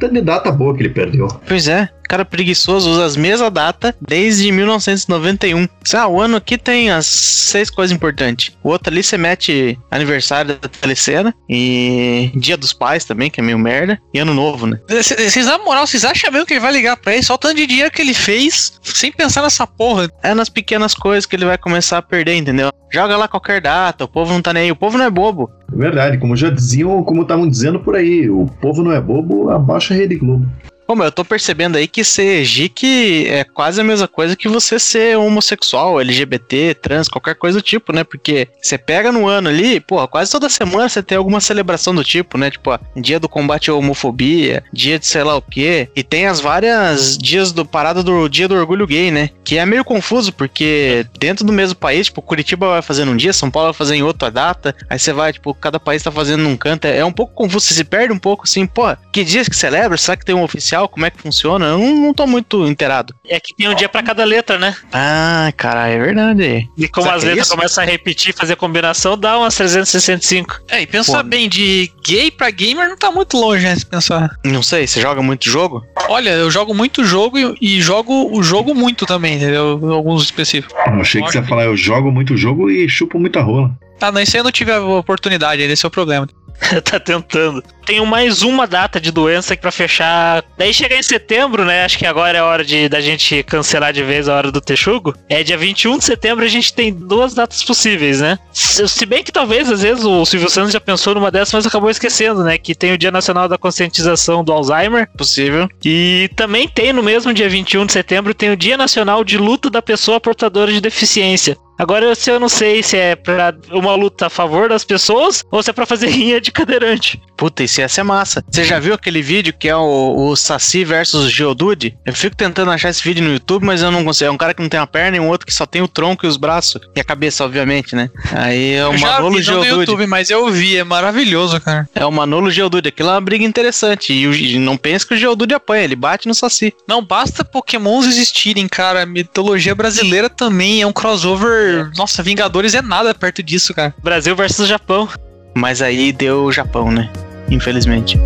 boa que ele perdeu. Pois é, cara preguiçoso usa as mesmas datas desde 1991. Ah, o ano aqui tem as seis coisas importantes. O outro ali você mete aniversário da telecena e Dia dos Pais também, que é meio merda, e Ano Novo, né? Vocês, na moral, vocês acham mesmo que ele vai ligar pra ele? Só o tanto de dinheiro que ele fez, sem pensar nessa porra. É nas pequenas coisas que ele vai começar a perder, entendeu? Joga lá qualquer data, o povo não tá nem aí, o povo não é bobo. É verdade, como já diziam, como estavam dizendo por aí, o povo não é bobo, abaixa a Rede Globo. Como eu tô percebendo aí que ser geek é quase a mesma coisa que você ser homossexual, LGBT, trans, qualquer coisa do tipo, né? Porque você pega no ano ali, pô, quase toda semana você tem alguma celebração do tipo, né? Tipo, ó, dia do combate à homofobia, dia de sei lá o quê. E tem as várias dias do parada do dia do orgulho gay, né? Que é meio confuso, porque dentro do mesmo país, tipo, Curitiba vai fazer num dia, São Paulo vai fazer em outra data. Aí você vai, tipo, cada país tá fazendo num canto. É, é um pouco confuso, você se perde um pouco assim, pô, que dias que celebra? Será que tem um oficial? Real, como é que funciona? Eu não, não tô muito inteirado. É que tem um dia pra cada letra, né? Ah, caralho, é verdade. E como Será as é letras isso? começam a repetir, fazer combinação, dá umas 365. É, e pensar Pô. bem, de gay pra gamer não tá muito longe, né? Se pensar. Não sei, você joga muito jogo? Olha, eu jogo muito jogo e, e jogo o jogo muito também, entendeu? Alguns específicos. Eu achei que você ia falar, eu jogo muito jogo e chupo muita rola. Ah, não, isso aí eu não tive a oportunidade, esse é o problema. tá tentando. Tenho mais uma data de doença pra fechar. Daí chegar em setembro, né? Acho que agora é a hora de da gente cancelar de vez a hora do Texugo. É dia 21 de setembro a gente tem duas datas possíveis, né? Se, se bem que talvez às vezes o Silvio Santos já pensou numa dessas, mas acabou esquecendo, né? Que tem o Dia Nacional da Conscientização do Alzheimer. Possível. E também tem no mesmo dia 21 de setembro tem o Dia Nacional de Luta da Pessoa Portadora de Deficiência. Agora eu não sei se é pra uma luta a favor das pessoas ou se é pra fazer rinha de cadeirante. Puta, ia ser massa. Você já viu aquele vídeo que é o, o Saci versus Geodude? Eu fico tentando achar esse vídeo no YouTube, mas eu não consigo. É um cara que não tem a perna e um outro que só tem o tronco e os braços. E a cabeça, obviamente, né? Aí é o eu já Manolo vi, não no Geodude. YouTube, mas eu vi, é maravilhoso, cara. É o Manolo Geodude. Aquilo é uma briga interessante. E, o- e não pense que o Geodude apanha, ele bate no Saci. Não basta pokémons existirem, cara. A mitologia brasileira também é um crossover. Nossa, Vingadores é nada perto disso, cara. Brasil versus Japão. Mas aí deu o Japão, né? Infelizmente.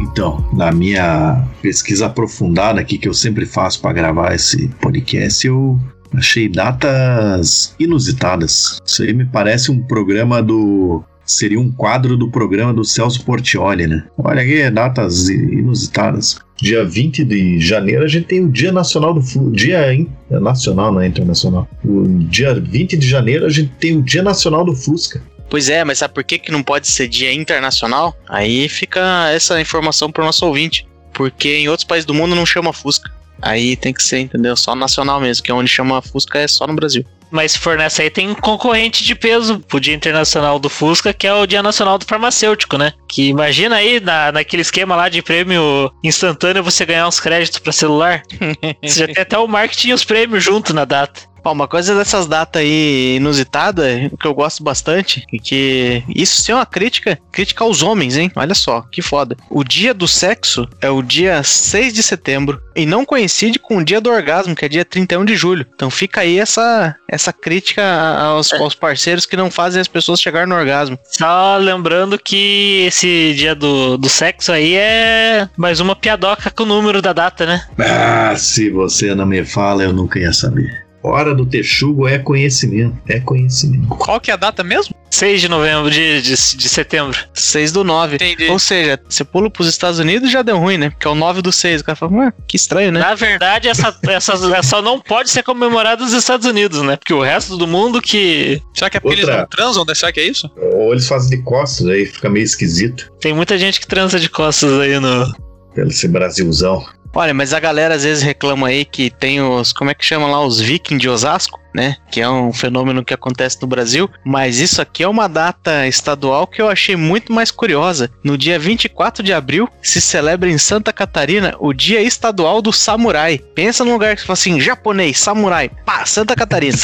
Então, na minha pesquisa aprofundada aqui que eu sempre faço para gravar esse podcast, eu achei datas inusitadas. Isso aí me parece um programa do seria um quadro do programa do Celso Portioli, né? Olha aqui, datas inusitadas. Dia 20 de janeiro a gente tem o Dia Nacional do Flu, Dia in- nacional, não é internacional. O dia 20 de janeiro a gente tem o Dia Nacional do Fusca. Pois é, mas sabe por que, que não pode ser dia internacional? Aí fica essa informação pro nosso ouvinte. Porque em outros países do mundo não chama Fusca. Aí tem que ser, entendeu? Só nacional mesmo, que é onde chama Fusca é só no Brasil. Mas se for nessa aí, tem um concorrente de peso pro Dia Internacional do Fusca, que é o Dia Nacional do Farmacêutico, né? Que imagina aí, na, naquele esquema lá de prêmio instantâneo, você ganhar uns créditos pra celular. você já tem até o marketing e os prêmios junto na data. Ó, uma coisa dessas datas aí inusitada, que eu gosto bastante, e que isso sim é uma crítica, crítica aos homens, hein? Olha só, que foda. O dia do sexo é o dia 6 de setembro e não coincide com o dia do orgasmo, que é dia 31 de julho. Então fica aí essa, essa crítica aos, aos parceiros que não fazem as pessoas chegar no orgasmo. Só lembrando que esse dia do, do sexo aí é mais uma piadoca com o número da data, né? Ah, se você não me fala, eu nunca ia saber. Hora do texugo é conhecimento. É conhecimento. Qual que é a data mesmo? 6 de novembro, de, de, de setembro. 6 do 9. Entendi. Ou seja, você pula pros Estados Unidos já deu ruim, né? Porque é o 9 do 6. O cara fala, ué, que estranho, né? Na verdade, essa, essa, essa só não pode ser comemorada nos Estados Unidos, né? Porque o resto do mundo que Será que é porque Outra- eles não transam? né? Será que é isso? Ou eles fazem de costas, aí fica meio esquisito. tem muita gente que transa de costas aí no. Pelo esse Brasilzão. Olha, mas a galera às vezes reclama aí que tem os. Como é que chama lá? Os vikings de Osasco, né? Que é um fenômeno que acontece no Brasil. Mas isso aqui é uma data estadual que eu achei muito mais curiosa. No dia 24 de abril se celebra em Santa Catarina o Dia Estadual do Samurai. Pensa num lugar que você fala assim: japonês, samurai, pá, Santa Catarina.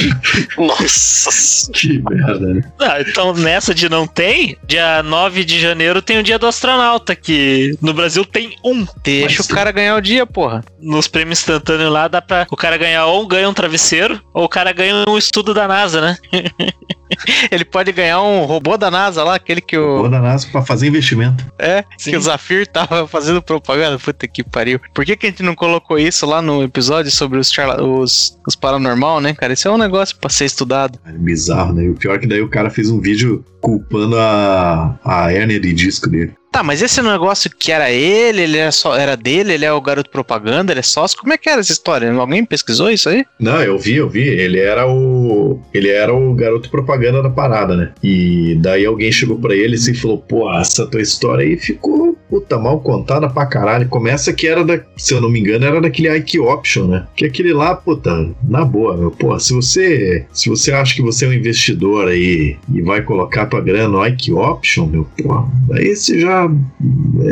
Nossa. Que merda, né? Ah, então nessa de não tem, dia 9 de janeiro tem o dia do astronauta, que no Brasil tem um. Deixa Mas o cara ganhar o dia, porra. Nos prêmios instantâneos lá dá pra o cara ganhar ou ganha um travesseiro, o cara ganha um estudo da NASA, né? Ele pode ganhar um robô da NASA lá, aquele que o. Vou da NASA pra fazer investimento. É, Sim. que o Zafir tava fazendo propaganda. Puta que pariu. Por que, que a gente não colocou isso lá no episódio sobre os, charla- os, os paranormal, né, cara? Isso é um negócio pra ser estudado. É bizarro, né? E o pior é que daí o cara fez um vídeo culpando a, a hérnia de disco dele. Tá, mas esse negócio que era ele, ele era, só, era dele, ele é o garoto propaganda, ele é sócio. Como é que era essa história? Alguém pesquisou isso aí? Não, eu vi, eu vi. Ele era o. Ele era o garoto propaganda da parada, né? E daí alguém chegou pra ele assim e falou: Pô, essa tua história aí ficou puta, mal contada pra caralho. Começa que era da, se eu não me engano, era daquele Ike Option, né? Que aquele lá, puta, na boa, meu, pô, se você, se você acha que você é um investidor aí e vai colocar tua grana no Ike Option, meu, pô, esse já,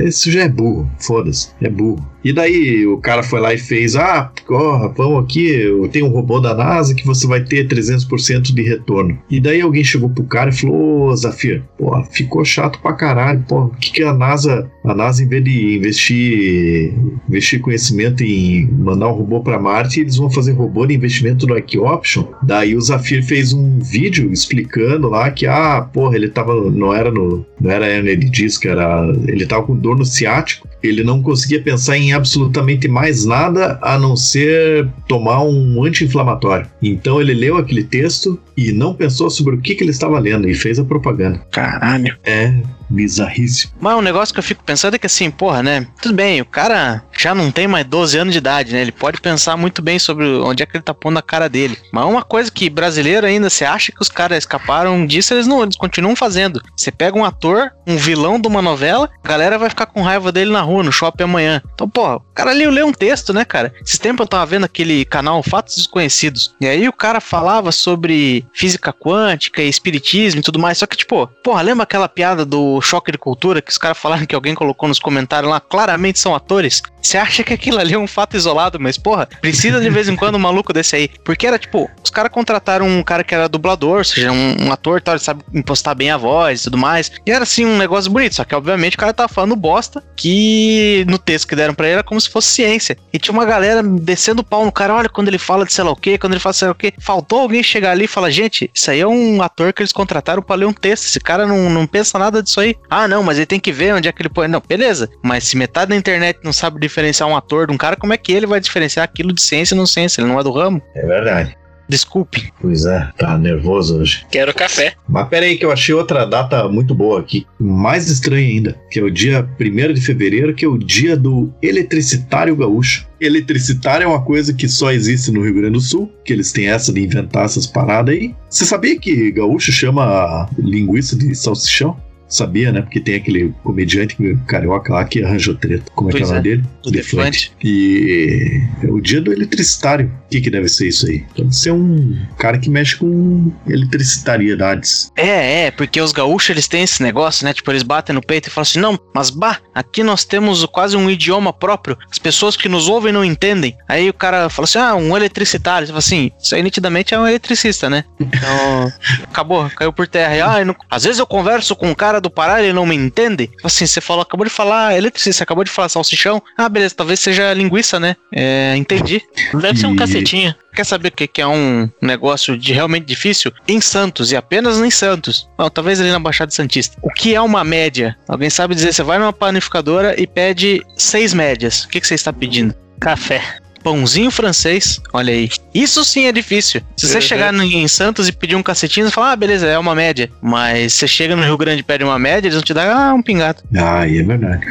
esse já é burro, foda-se, é burro. E daí o cara foi lá e fez: Ah, porra, vamos aqui, eu tenho um robô da NASA que você vai ter 300% de retorno. E daí alguém chegou pro cara e falou: Ô, Zafir, pô, ficou chato pra caralho, pô, o que, que a NASA, a NASA, em vez de investir, investir conhecimento em mandar um robô pra Marte, eles vão fazer robô de investimento no Ike Option. Daí o Zafir fez um vídeo explicando lá que, ah, porra, ele tava, não era no, não era hernia de disco, era, ele tava com dor no ciático ele não conseguia pensar em absolutamente mais nada a não ser tomar um anti-inflamatório. Então ele leu aquele texto e não pensou sobre o que, que ele estava lendo e fez a propaganda. Caralho. É bizarríssimo. Mas um negócio que eu fico pensando é que assim, porra, né? Tudo bem, o cara já não tem mais 12 anos de idade, né? Ele pode pensar muito bem sobre onde é que ele tá pondo a cara dele. Mas uma coisa que brasileiro ainda, você acha que os caras escaparam disso, eles não, eles continuam fazendo. Você pega um ator, um vilão de uma novela, a galera vai ficar com raiva dele na rua, no shopping amanhã. Então, pô, o cara ali leu um texto, né, cara? Esses tempos eu tava vendo aquele canal Fatos Desconhecidos. E aí o cara falava sobre física quântica e espiritismo e tudo mais. Só que, tipo, porra, lembra aquela piada do choque de cultura que os caras falaram que alguém colocou nos comentários lá? Claramente são atores. Você acha que aquilo ali é um fato isolado, mas, porra, precisa de vez em quando um maluco desse aí. Porque era tipo, os caras contrataram um cara que era dublador, ou seja, um, um ator, tal, sabe impostar bem a voz e tudo mais. E era assim um negócio bonito, só que obviamente o cara tava falando bosta que no texto que deram pra ele era como se fosse ciência. E tinha uma galera descendo o pau no cara, olha, quando ele fala de sei lá o quê, quando ele fala sei lá o quê. Faltou alguém chegar ali e falar, gente, isso aí é um ator que eles contrataram pra ler um texto. Esse cara não, não pensa nada disso aí. Ah, não, mas ele tem que ver onde é que ele põe. Não, beleza. Mas se metade da internet não sabe diferenciar um ator de um cara, como é que ele vai diferenciar aquilo de ciência e não ciência? Ele não é do ramo? É verdade. Desculpe. Pois é, tá nervoso hoje. Quero café. Mas pera aí que eu achei outra data muito boa aqui, mais estranha ainda, que é o dia 1 de fevereiro, que é o dia do eletricitário gaúcho. Eletricitário é uma coisa que só existe no Rio Grande do Sul, que eles têm essa de inventar essas paradas aí. Você sabia que gaúcho chama linguiça de salsichão? Sabia, né? Porque tem aquele comediante carioca lá que arranjou treta. Como é que é o Pois nome é, dele? o Deflante. E é o dia do eletricitário. O que, que deve ser isso aí? Deve ser um cara que mexe com eletricitariedades. É, é, porque os gaúchos eles têm esse negócio, né? Tipo, eles batem no peito e falam assim: não, mas bah, aqui nós temos quase um idioma próprio, as pessoas que nos ouvem não entendem. Aí o cara fala assim: ah, um eletricitário. Você fala assim: isso aí nitidamente é um eletricista, né? Então, acabou, caiu por terra. E, ah, não- às vezes eu converso com um cara do Pará ele não me entende. Tipo Assim, você falou, acabou de falar eletricista, acabou de falar salsichão. Ah, beleza, talvez seja linguiça, né? É, entendi. Deve ser um cacetinho. Quer saber o que que é um negócio de realmente difícil? Em Santos, e apenas em Santos. Não, talvez ali na Baixada Santista. O que é uma média? Alguém sabe dizer? Você vai numa panificadora e pede seis médias. O que, que você está pedindo? Café. Pãozinho francês, olha aí. Isso sim é difícil. Se você Uhum. chegar no- em Santos e pedir um cacetinho, você fala, ah, beleza, é uma média. Mas você chega no Rio Grande e pede uma média, eles vão te dar, ah, um pingado. Ah, é verdade.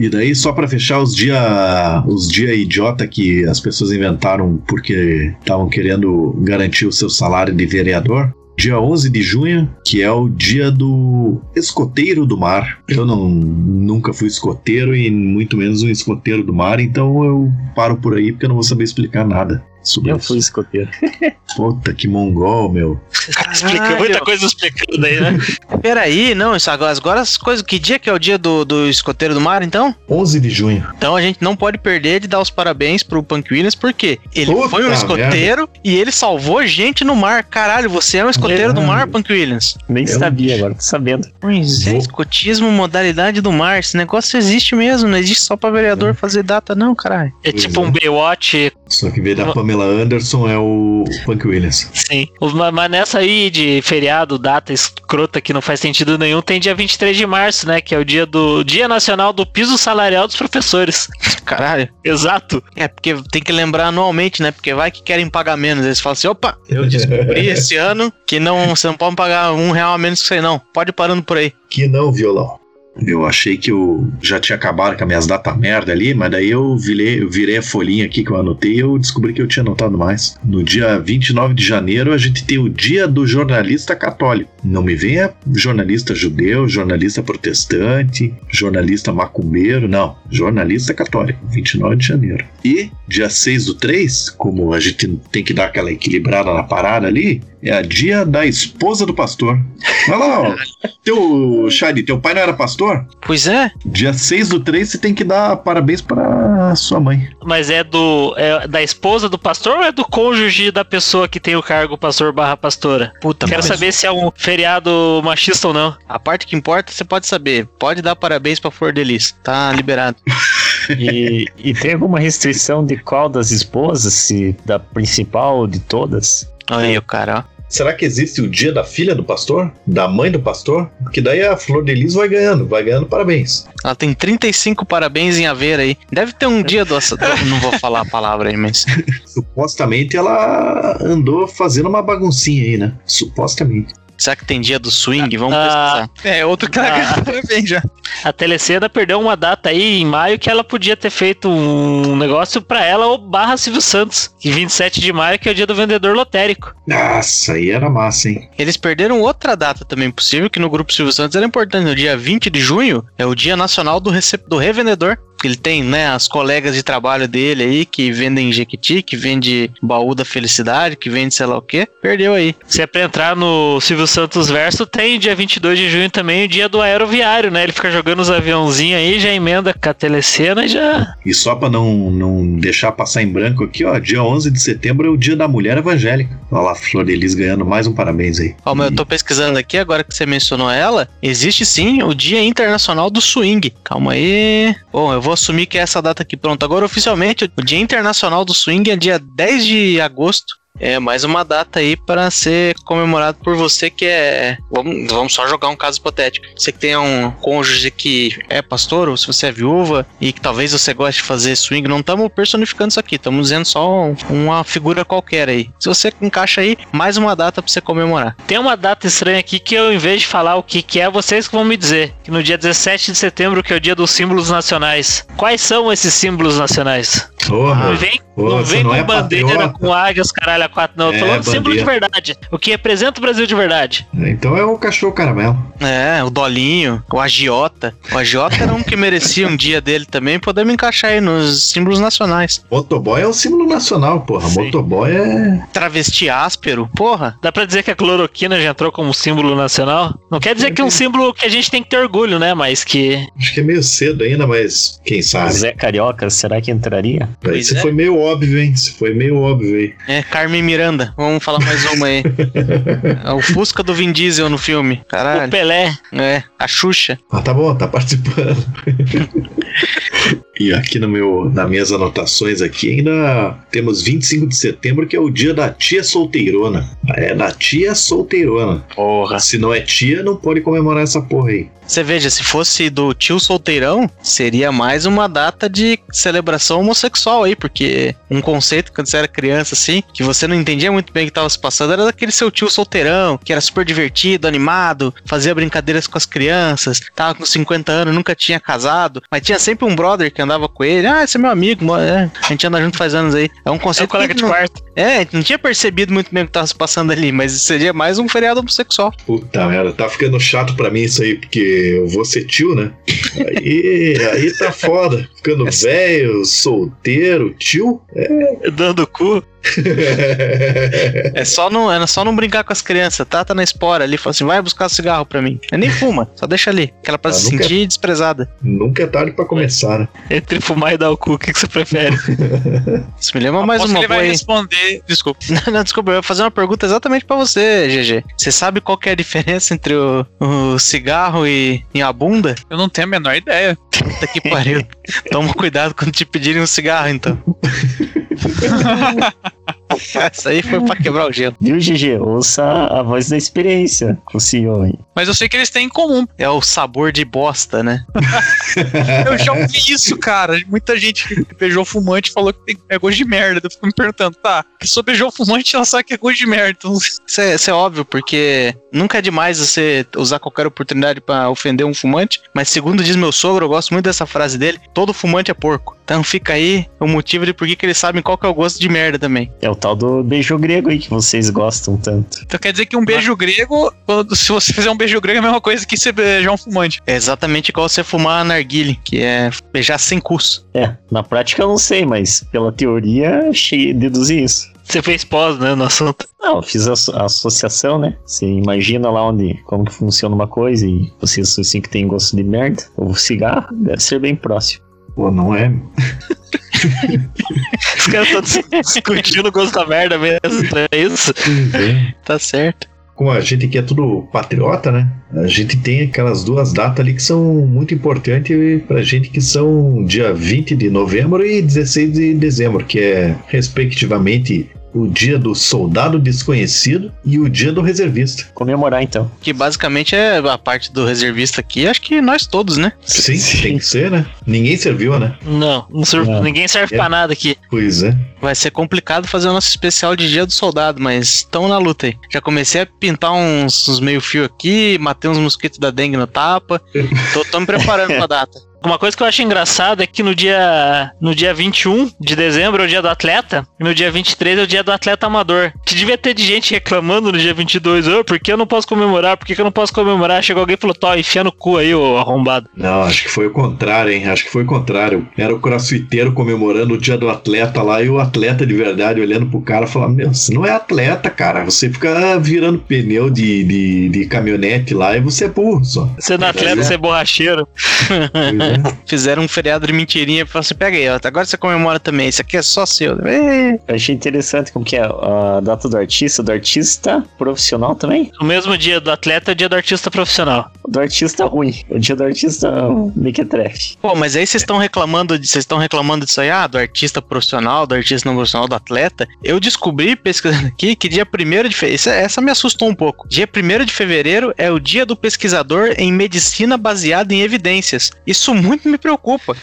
E daí, só pra fechar os dia, os dia idiota que as pessoas inventaram porque estavam querendo garantir o seu salário de vereador. Dia 11 de junho, que é o dia do escoteiro do mar. Eu não, nunca fui escoteiro e muito menos um escoteiro do mar, então eu paro por aí porque eu não vou saber explicar nada sobre Eu isso. fui escoteiro. Puta, que mongol, meu. Explica muita coisa explicando aí, né? Peraí, não, isso agora, agora as coisas. Que dia que é o dia do, do escoteiro do mar, então? 11 de junho. Então a gente não pode perder de dar os parabéns pro Punk Williams, porque ele Puta foi um escoteiro e ele salvou gente no mar. Caralho, você é um escoteiro do mar, Punk Williams. Nem Eu- sabia, agora tô sabendo. Pois é, escotismo, modalidade do mar. Esse negócio existe mesmo, não existe só pra vereador fazer data, não, caralho. É Pois tipo é. um Baywatch, Só que vez da Pamela Anderson é o Punk Williams. sim. Mas nessa aí de feriado, data escrota que não faz sentido nenhum, tem dia 23 de março, né? Que é o dia do Dia Nacional do Piso Salarial dos Professores. Caralho. Exato. É, porque tem que lembrar anualmente, né? Porque vai que querem pagar menos. Eles falam assim: opa, eu descobri esse ano que não, você não pode pagar um real a menos que isso aí, não. Pode ir parando por aí. Que não, violão. Eu achei que eu já tinha acabado com as minhas datas merda ali, mas daí eu virei, eu virei a folhinha aqui que eu anotei e eu descobri que eu tinha anotado mais. No dia 29 de janeiro, a gente tem o Dia do Jornalista Católico. Não me venha jornalista judeu, jornalista protestante, jornalista macumbeiro, não. Jornalista católico, 29 de janeiro. E dia 6 do 3, como a gente tem que dar aquela equilibrada na parada ali, é a dia da esposa do pastor. Olha lá, ó. Teu, Shadi, teu pai não era pastor? Pois é. Dia 6 do 3 você tem que dar parabéns pra sua mãe. Mas é do é da esposa do pastor ou é do cônjuge da pessoa que tem o cargo pastor barra pastora? Puta, Quero mas saber se é um feriado machista ou não. A parte que importa você pode saber. Pode dar parabéns pra Flor de Lis. Tá liberado. E, e tem alguma restrição de qual das esposas? Se da principal ou de todas? Olha aí o cara, ó. Será que existe o dia da filha do pastor? Da mãe do pastor? Porque daí a Flor de Lis vai ganhando, vai ganhando parabéns. Ela tem 35 parabéns em haver aí. Deve ter um dia do. do- Não vou falar a palavra aí, mas. Supostamente ela andou fazendo uma baguncinha aí, né? Supostamente. Será que tem dia do swing? Vamos Ah. pesquisar. É, outro que Ah. ela parabéns já. A Telecena perdeu uma data aí em maio que ela podia ter feito um negócio pra ela ou barra Silvio Santos, que 27 de maio que é o dia do vendedor lotérico. Nossa, aí era massa, hein? Eles perderam outra data também possível, que no Grupo Silvio Santos era importante. No dia 20 de junho é o Dia Nacional do, recep- do Revendedor. Ele tem, né, as colegas de trabalho dele aí que vendem Jequiti, que vende baú da felicidade, que vende sei lá o quê. Perdeu aí. Se é pra entrar no Silvio Santos Verso, tem dia 22 de junho também o dia do aeroviário, né? Ele fica jogando os aviãozinhos aí, já emenda com a Telecena e já... E só pra não, não deixar passar em branco aqui, ó, dia 11 de setembro é o dia da mulher evangélica. Olha lá, Flor de Lis ganhando mais um parabéns aí. Ó, mas eu tô pesquisando aqui, agora que você mencionou ela, existe sim o Dia Internacional do Swing. Calma aí. Bom, eu vou assumir que é essa data aqui. Pronto, agora oficialmente, o Dia Internacional do Swing é dia 10 de agosto. É mais uma data aí para ser comemorado por você que é. Vamos, vamos só jogar um caso hipotético. Você que tem um cônjuge que é pastor, ou se você é viúva, e que talvez você goste de fazer swing, não estamos personificando isso aqui, estamos dizendo só um- uma figura qualquer aí. Se você encaixa aí, mais uma data para você comemorar. Tem uma data estranha aqui que eu, em vez de falar o que, que é, vocês que vão me dizer. Que no dia 17 de setembro, que é o dia dos símbolos nacionais. Quais são esses símbolos nacionais? Porra, não vem, Ô, não vem não com é bandeira, patriota? com águias, caralho, a quatro, não. Eu tô É, falando símbolo de bandeira. verdade. O que representa o Brasil de verdade. então é o cachorro caramelo. É, o Dolinho, o Agiota. O Agiota era um que merecia um dia dele também, podemos encaixar aí nos símbolos nacionais. Motoboy é um símbolo nacional, porra. Sim. Motoboy é. Travesti áspero, porra. Dá pra dizer que a cloroquina já entrou como símbolo nacional? Não quer dizer que é um símbolo que a gente tem que ter orgulho, né? Mas que. Acho que é meio cedo ainda, mas quem sabe? Zé Carioca, será que entraria? Aí Pois você é. foi meio óbvio, hein? Você foi meio óbvio aí. É, Carmen Miranda. Vamos falar mais uma aí. É o Fusca do Vin Diesel no filme. O Caralho. Pelé. É, a Xuxa. Ah, tá bom, tá participando. e aqui no meu, nas minhas anotações aqui ainda temos 25 de setembro, que é o dia da tia solteirona. É da tia solteirona. Porra. Se não é tia, não pode comemorar essa porra aí. Você veja, se fosse do tio solteirão, seria mais uma data de celebração homossexual aí, porque um conceito quando você era criança, assim, que você não entendia muito bem o que tava se passando, era daquele seu tio solteirão, que era super divertido, animado, fazia brincadeiras com as crianças, tava com 50 anos, nunca tinha casado, mas tinha sempre um brother que andava com ele, ah, esse é meu amigo, é, a gente anda junto faz anos aí. É um É o conceito colega que de não, quarto. é, a gente não tinha percebido muito bem o que tava se passando ali, mas seria mais um feriado homossexual. Puta merda, tá ficando chato pra mim isso aí, porque eu vou ser tio, né? Aí, aí tá foda. Ficando velho, solteiro, tio. Dando cu. É só não, é só não brincar com as crianças, tá? Tá na espora ali, fala assim, vai buscar cigarro pra mim. É nem fuma, só deixa ali, que ela pra Ah, se nunca- sentir desprezada. Nunca é tarde pra começar, né? Entre fumar e dar o cu, o que, que você prefere? Isso me lembra mais Aposto que uma ele boa vai aí. responder. Desculpa. Não, não, desculpa, eu ia fazer uma pergunta exatamente pra você, GG. Você sabe qual que é a diferença entre o, o cigarro e, e a bunda? Eu não tenho a menor ideia. Puta que pariu. Toma cuidado quando te pedirem um cigarro, então. Essa aí foi pra quebrar o gelo. Viu, GG? Ouça a voz da experiência com o senhor aí. Mas eu sei que eles têm em comum. É o sabor de bosta, né? Eu já ouvi isso, cara. Muita gente que beijou fumante falou que tem, é gosto de merda. Eu fico me perguntando, tá, que só beijou fumante, ela sabe que é gosto de merda. Então, Isso é, isso é óbvio, porque nunca é demais você usar qualquer oportunidade pra ofender um fumante, mas segundo diz meu sogro, eu gosto muito dessa frase dele, todo fumante é porco. Então fica aí o motivo de por que que eles sabem qual que o gosto de merda também. É o tal do beijo grego aí que vocês gostam tanto. Então quer dizer que um beijo grego, quando- se você fizer um beijo grego, é a mesma coisa que você beijar um fumante. É exatamente igual você fumar narguile, que é beijar sem curso. É, na prática eu não sei, mas pela teoria cheguei a deduzir isso. Você fez pós, né, no assunto. Não, eu fiz a, a associação, né? Você imagina lá onde, como que funciona uma coisa e você assim que tem gosto de merda, ou cigarro, deve ser bem próximo. Pô, não é? Os caras estão discutindo o gosto da merda mesmo, é isso? Tá certo. Como a gente aqui é tudo patriota, né? A gente tem aquelas duas datas ali que são muito importantes pra gente, que são dia 20 de novembro e 16 de dezembro, que é, respectivamente, o dia do soldado desconhecido e o dia do reservista. Comemorar então. Que basicamente é a parte do reservista aqui, acho que nós todos, né? Sim, Sim. tem que ser, né? Ninguém serviu, né? Não, não serve- Não. ninguém serve É. pra nada aqui. Pois é. Vai ser complicado fazer o nosso especial de Dia do Soldado, mas estamos na luta aí. Já comecei a pintar uns, uns meio-fio aqui, matei uns mosquitos da dengue no tapa. Tô, tô me preparando pra data. Uma coisa que eu acho engraçado é que no dia, no dia 21 de dezembro é o dia do atleta, e no dia 23 é o dia do atleta amador. Que devia ter de gente reclamando no dia 22, oh, por que eu não posso comemorar? Por que, eu não posso comemorar? Chegou alguém e falou, tó, enfia no cu aí, ô arrombado. Não, acho que foi o contrário, hein? Acho que foi o contrário. Era o crossfiteiro comemorando o dia do atleta lá e o atleta de verdade olhando pro cara falando: Meu, você não é atleta, cara. Você fica virando pneu de, de, de caminhonete lá e você é burro só. Você não é atleta, você é borracheiro. Pois é. Fizeram um feriado de mentirinha e falaram assim: pega aí, ó, agora você comemora também. Isso aqui é só seu. Eu achei interessante como que é a data do artista, do artista profissional também. O mesmo dia do atleta é o dia do artista profissional. O do artista ruim. O dia do artista mequetrefe. Pô, mas aí vocês estão reclamando, de- vocês estão reclamando disso aí, ah, do artista profissional, do artista não profissional, do atleta. Eu descobri, pesquisando aqui, que dia 1 de fevereiro, essa me assustou um pouco. Dia 1 de fevereiro é o dia do pesquisador em medicina baseada em evidências. Isso muito me preocupa.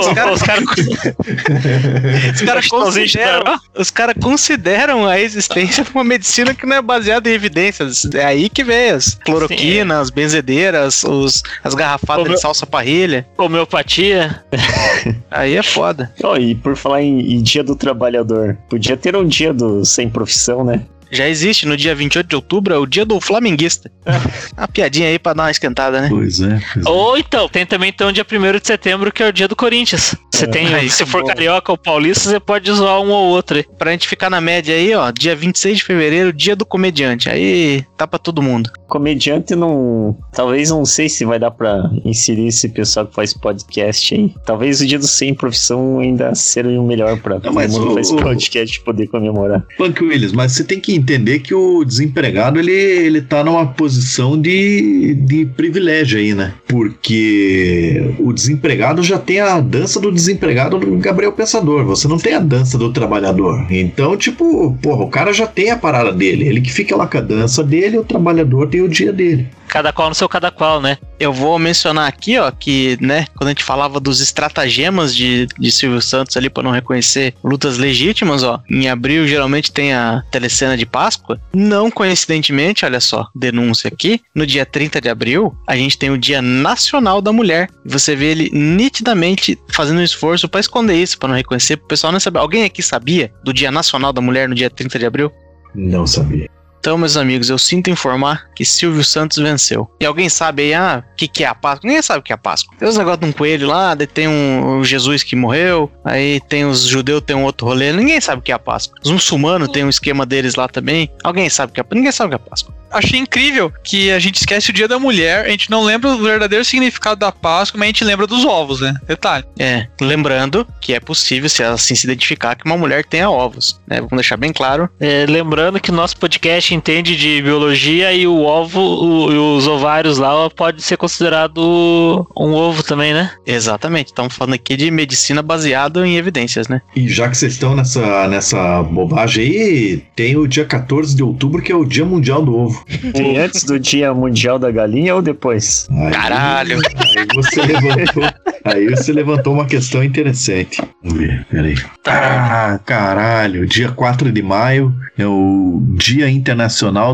Os caras- Chitãozinho consideram, os cara consideram a existência de uma medicina que não é baseada em evidências. É aí que vem as cloroquinas, as benzedeiras, os, as garrafadas meu- de salsa parrilha. homeopatia. Aí é foda. Oh, e por falar em, em dia do trabalhador, podia ter um dia do sem profissão, né? Já existe no dia 28 de outubro, é o dia do flamenguista. Uma piadinha aí pra dar uma esquentada, né? Pois é. Pois é. Ou então, tem também então dia 1 de setembro, que é o dia do Corinthians. Você tem, Ah, se é for bom. carioca ou paulista, você pode zoar um ou outro aí. Pra gente ficar na média aí, ó, dia 26 de fevereiro, dia do comediante. Aí tá pra todo mundo. Comediante não. Talvez não sei se vai dar pra inserir esse pessoal que faz podcast aí. Talvez o dia do sem profissão ainda seja o melhor pra Não, todo mundo que faz o- podcast poder comemorar. Punk Willis, mas você tem que entender que o desempregado ele, ele tá numa posição de, de privilégio aí, né? Porque o desempregado já tem a dança do desempregado do Gabriel Pensador. Você não tem a dança do trabalhador. Então, tipo, porra, o cara já tem a parada dele. Ele que fica lá com a dança dele, o trabalhador tem o dia dele. Cada qual no seu cada qual, né? Eu vou mencionar aqui, ó, que, né, quando a gente falava dos estratagemas de, de Silvio Santos ali pra não reconhecer lutas legítimas, ó, em abril geralmente tem a telecena de Páscoa. Não coincidentemente, olha só, denúncia aqui, no dia 30 de abril, a gente tem o Dia Nacional da Mulher. Você vê ele nitidamente fazendo um esforço pra esconder isso, pra não reconhecer, pro pessoal não saber. Alguém aqui sabia do Dia Nacional da Mulher no dia 30 de abril? Não sabia. Então, meus amigos, eu sinto informar que Silvio Santos venceu. E alguém sabe aí, ah, o que, que é a Páscoa? Ninguém sabe o que é a Páscoa. Tem os negócios de um coelho lá, daí tem um, Jesus que morreu, aí tem os judeus, tem um outro rolê. Ninguém sabe o que é a Páscoa. Os muçulmanos têm um esquema deles lá também. Alguém sabe o que é Ninguém sabe o que é a Páscoa. Achei incrível que a gente esquece o dia da mulher, a gente não lembra o verdadeiro significado da Páscoa, mas a gente lembra dos ovos, né? Detalhe. É, lembrando que é possível, se ela assim se identificar, que uma mulher tenha ovos, né? Vamos deixar bem claro. É, lembrando que nosso podcast entende de biologia e o ovo, o- e os ovários lá pode ser considerado um ovo também, né? Exatamente, estamos falando aqui de medicina baseada em evidências, né? E já que vocês estão nessa, nessa bobagem aí, tem o dia 14 de outubro, que é o Dia Mundial do Ovo. Tem antes do Dia Mundial da Galinha ou depois? Aí- Caralho. Aí você levantou. Aí você levantou uma questão interessante. Vamos ver, peraí. Ah, caralho. Dia 4 de maio é o Dia Internacional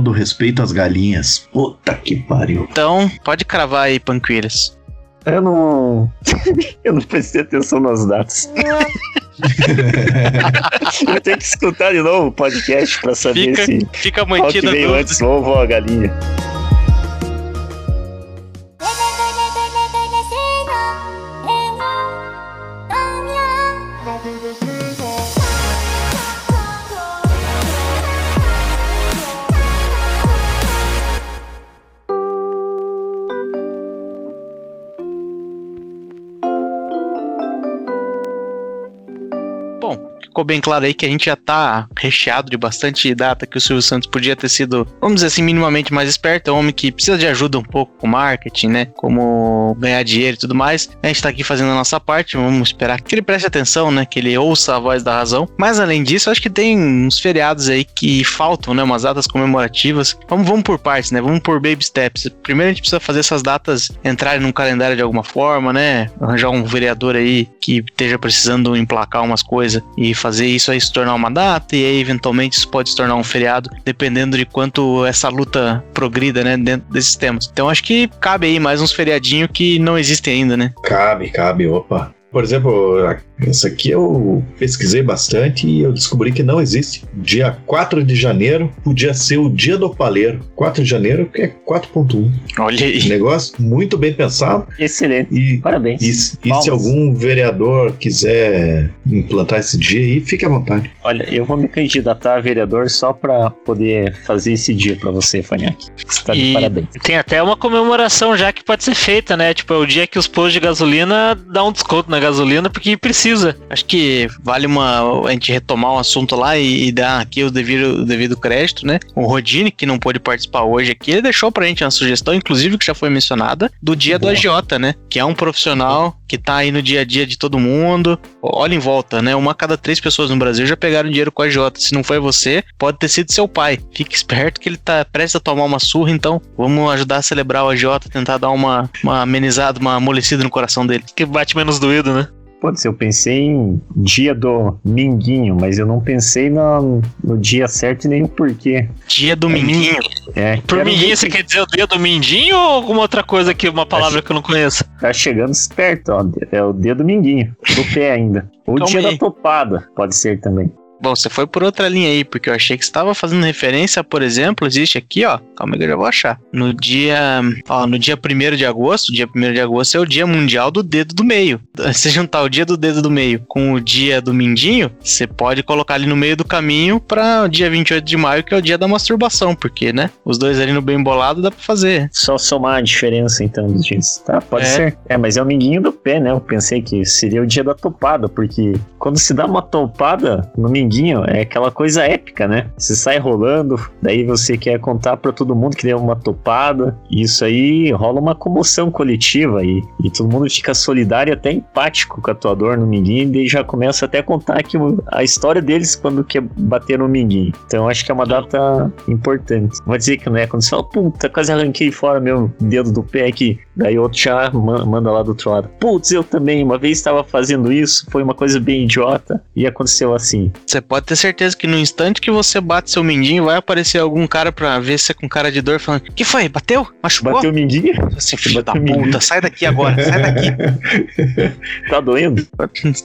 do Respeito às Galinhas. Puta que pariu. Então, pode cravar aí, Panquilhas. Eu não. eu não prestei atenção nas datas. Eu tenho que escutar de novo o podcast pra saber Fica, se fica qual que mantida veio antes, ovo ou a galinha. Ficou bem claro aí que a gente já tá recheado de bastante data que o Silvio Santos podia ter sido, vamos dizer assim, minimamente mais esperto. É um homem que precisa de ajuda um pouco com marketing, né? Como ganhar dinheiro e tudo mais. A gente tá aqui fazendo a nossa parte, vamos esperar que ele preste atenção, né? Que ele ouça a voz da razão. Mas além disso, acho que tem uns feriados aí que faltam, né? Umas datas comemorativas. Vamos, vamos por partes, né? Vamos por baby steps. Primeiro a gente precisa fazer essas datas entrarem num calendário de alguma forma, né? Arranjar um vereador aí que esteja precisando emplacar umas coisas e fazer isso aí se tornar uma data, e aí eventualmente isso pode se tornar um feriado, dependendo de quanto essa luta progrida, né, dentro desses temas. Então acho que cabe aí mais uns feriadinhos que não existem ainda, né? Cabe, cabe, opa. Por exemplo, essa aqui eu pesquisei bastante e eu descobri que não existe. Dia 4 de janeiro podia ser o dia do paleiro. 4 de janeiro, que é 4.1. Olha aí. Negócio muito bem pensado. Excelente. E, Parabéns. e, se- e se algum vereador quiser implantar esse dia aí, fique à vontade. Olha, eu vou me candidatar a vereador só pra poder fazer esse dia pra você, Fanhac. Você tá de E- parabéns. Tem até uma comemoração já que pode ser feita, né? Tipo, é o dia que os postos de gasolina dão um desconto na gasolina porque precisa. Acho que vale uma a gente retomar um assunto lá e, e dar aqui o devido, o devido crédito, né? O Rodine, que não pôde participar hoje aqui, ele deixou pra gente uma sugestão, inclusive que já foi mencionada, do dia do Boa. agiota, né? Que é um profissional que tá aí no dia a dia de todo mundo. Olha em volta, né? Uma a cada três pessoas no Brasil já pegaram dinheiro com a agiota. Se não foi você, pode ter sido seu pai. Fique esperto que ele tá prestes a tomar uma surra, então vamos ajudar a celebrar o agiota, tentar dar uma, uma amenizada, uma amolecida no coração dele. Que bate menos doído, né? Pode ser, eu pensei em dia do Minguinho, mas eu não pensei no, no dia certo e nem o porquê. Dia do Minguinho. É, Por se você quer dizer o dedo mindinho ou alguma outra coisa que uma palavra que eu não conheço? Tá chegando esperto, ó. É o dedo Minguinho, do pé ainda. O Calma dia aí. da topada, pode ser também. Bom, você foi por outra linha aí, porque eu achei que você estava fazendo referência, por exemplo, existe aqui, ó, calma aí que eu já vou achar. No dia, ó, no dia 1 de agosto, dia 1 de agosto é o dia mundial do dedo do meio. Se juntar o dia do dedo do meio com o dia do mindinho, você pode colocar ali no meio do caminho para o dia 28 de maio, que é o dia da masturbação, porque, né, os dois ali no bem bolado dá para fazer. Só somar a diferença então dos dias. Tá, pode É. ser. É, mas é o minguinho do pé, né? Eu pensei que seria o dia da topada, porque quando se dá uma topada no minguinho, é aquela coisa épica, né? Você sai rolando, daí você quer contar pra todo mundo que deu uma topada, e isso aí rola uma comoção coletiva e, e todo mundo fica solidário até empático com a tua dor no minguinho, e daí já começa até a contar que o- a história deles quando quer bater no minguinho. Então acho que é uma data importante. Vou dizer que não é quando você fala, puta, quase arranquei fora meu dedo do pé aqui. Daí outro já ma- manda lá do outro lado. Putz, eu também, uma vez estava fazendo isso, foi uma coisa bem idiota e aconteceu assim. Você pode ter certeza que no instante que você bate seu mindinho, vai aparecer algum cara pra ver você com cara de dor falando: Que foi? Bateu? Machucou? Bateu o minguinho? Assim, filho da Bateu mindinho. puta, sai daqui agora, sai daqui, Tá doendo?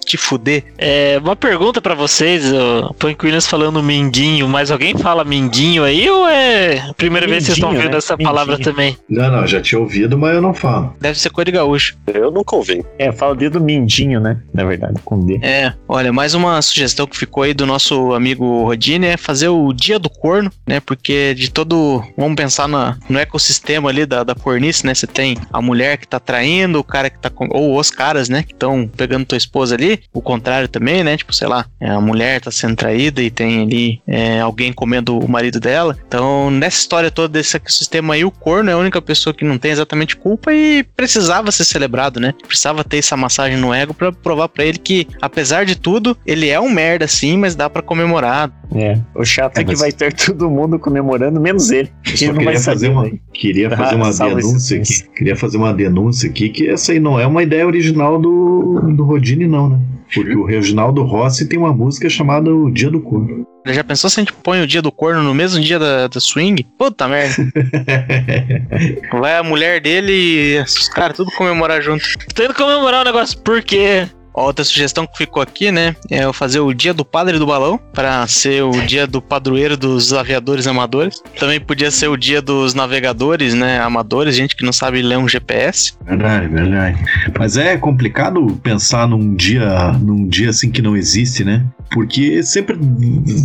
te fuder. É, uma pergunta pra vocês, o Punk Williams falando minguinho, mas alguém fala minguinho aí ou é a primeira vez que vocês estão Mindinho, vendo né? essa Mindinho. palavra também? Não, não, já tinha ouvido, mas eu não falo. Deve ser coisa de gaúcho. Eu nunca ouvi. É, fala dedo mindinho, né? Na verdade, com D. É, olha, mais uma sugestão que ficou aí do nosso amigo Rodine é fazer o dia do corno, né? Porque de todo. Vamos pensar na, no ecossistema ali da, da cornice, né? Você tem a mulher que tá traindo, o cara que tá. com- Ou os caras, né? Que estão pegando tua esposa ali. O contrário também, né? Tipo, sei lá, é, a mulher tá sendo traída e tem ali é, alguém comendo o marido dela. Então, nessa história toda desse ecossistema aí, o corno é a única pessoa que não tem exatamente culpa e precisava ser celebrado, né? Precisava ter essa massagem no ego pra provar pra ele que, apesar de tudo, ele é um merda sim, mas dá pra comemorar. É. O chato é, É, que vai ter todo mundo comemorando, menos ele. Eu Que ele não vai queria saber. fazer uma, né? queria Ah, fazer uma salva esse denúncia aqui. Queria fazer uma denúncia aqui que essa aí não é uma ideia original do, do Rodine, não, né? Porque o Reginaldo Rossi tem uma música chamada O Dia do Corno. Já pensou se a gente põe o dia do corno no mesmo dia da, da swing? Puta merda. Vai a mulher dele e os caras tudo comemorar junto. Tô indo comemorar o negócio, por quê? Ó, Outra sugestão que ficou aqui, né? É eu fazer o dia do padre do balão, para ser o dia do padroeiro dos aviadores amadores. Também podia ser o dia dos navegadores, né? Amadores, gente que não sabe ler um GPS. Verdade, verdade. Mas é complicado pensar num dia, num dia assim que não existe, né? Porque sempre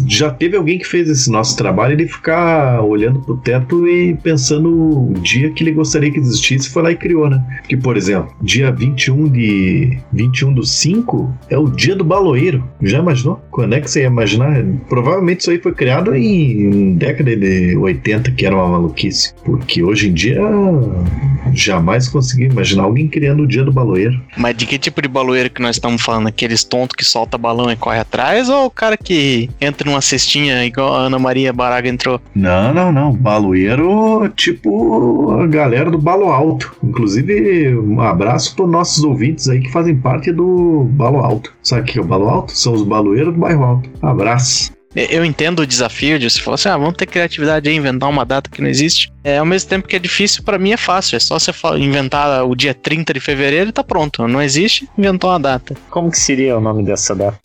já teve alguém que fez esse nosso trabalho ele ficar olhando pro teto e pensando o dia que ele gostaria que existisse, foi lá e criou, né? Que, por exemplo, dia 21 de 21 do 5 é o dia do baloeiro. Já imaginou? Quando é que você ia imaginar? Provavelmente isso aí foi criado em década de 80, que era uma maluquice. Porque hoje em dia jamais consegui imaginar alguém criando o dia do baloeiro. Mas de que tipo de baloeiro que nós estamos falando? Aqueles tontos que solta balão e corre atrás? Ou o cara que entra numa cestinha igual a Ana Maria Baraga entrou? Não, não, não. Baloeiro, tipo a galera do Balo Alto. Inclusive, um abraço para nossos ouvintes aí que fazem parte do Balo Alto. Sabe o que é o Balo Alto? São os baloeiros do bairro Alto. Abraço. Eu entendo o desafio de você falar assim, ah, vamos ter criatividade aí, inventar uma data que não existe. É, ao mesmo tempo que é difícil, para mim é fácil. É só você inventar o dia 30 de fevereiro e tá pronto. Não existe, inventou uma data. Como que seria o nome dessa data?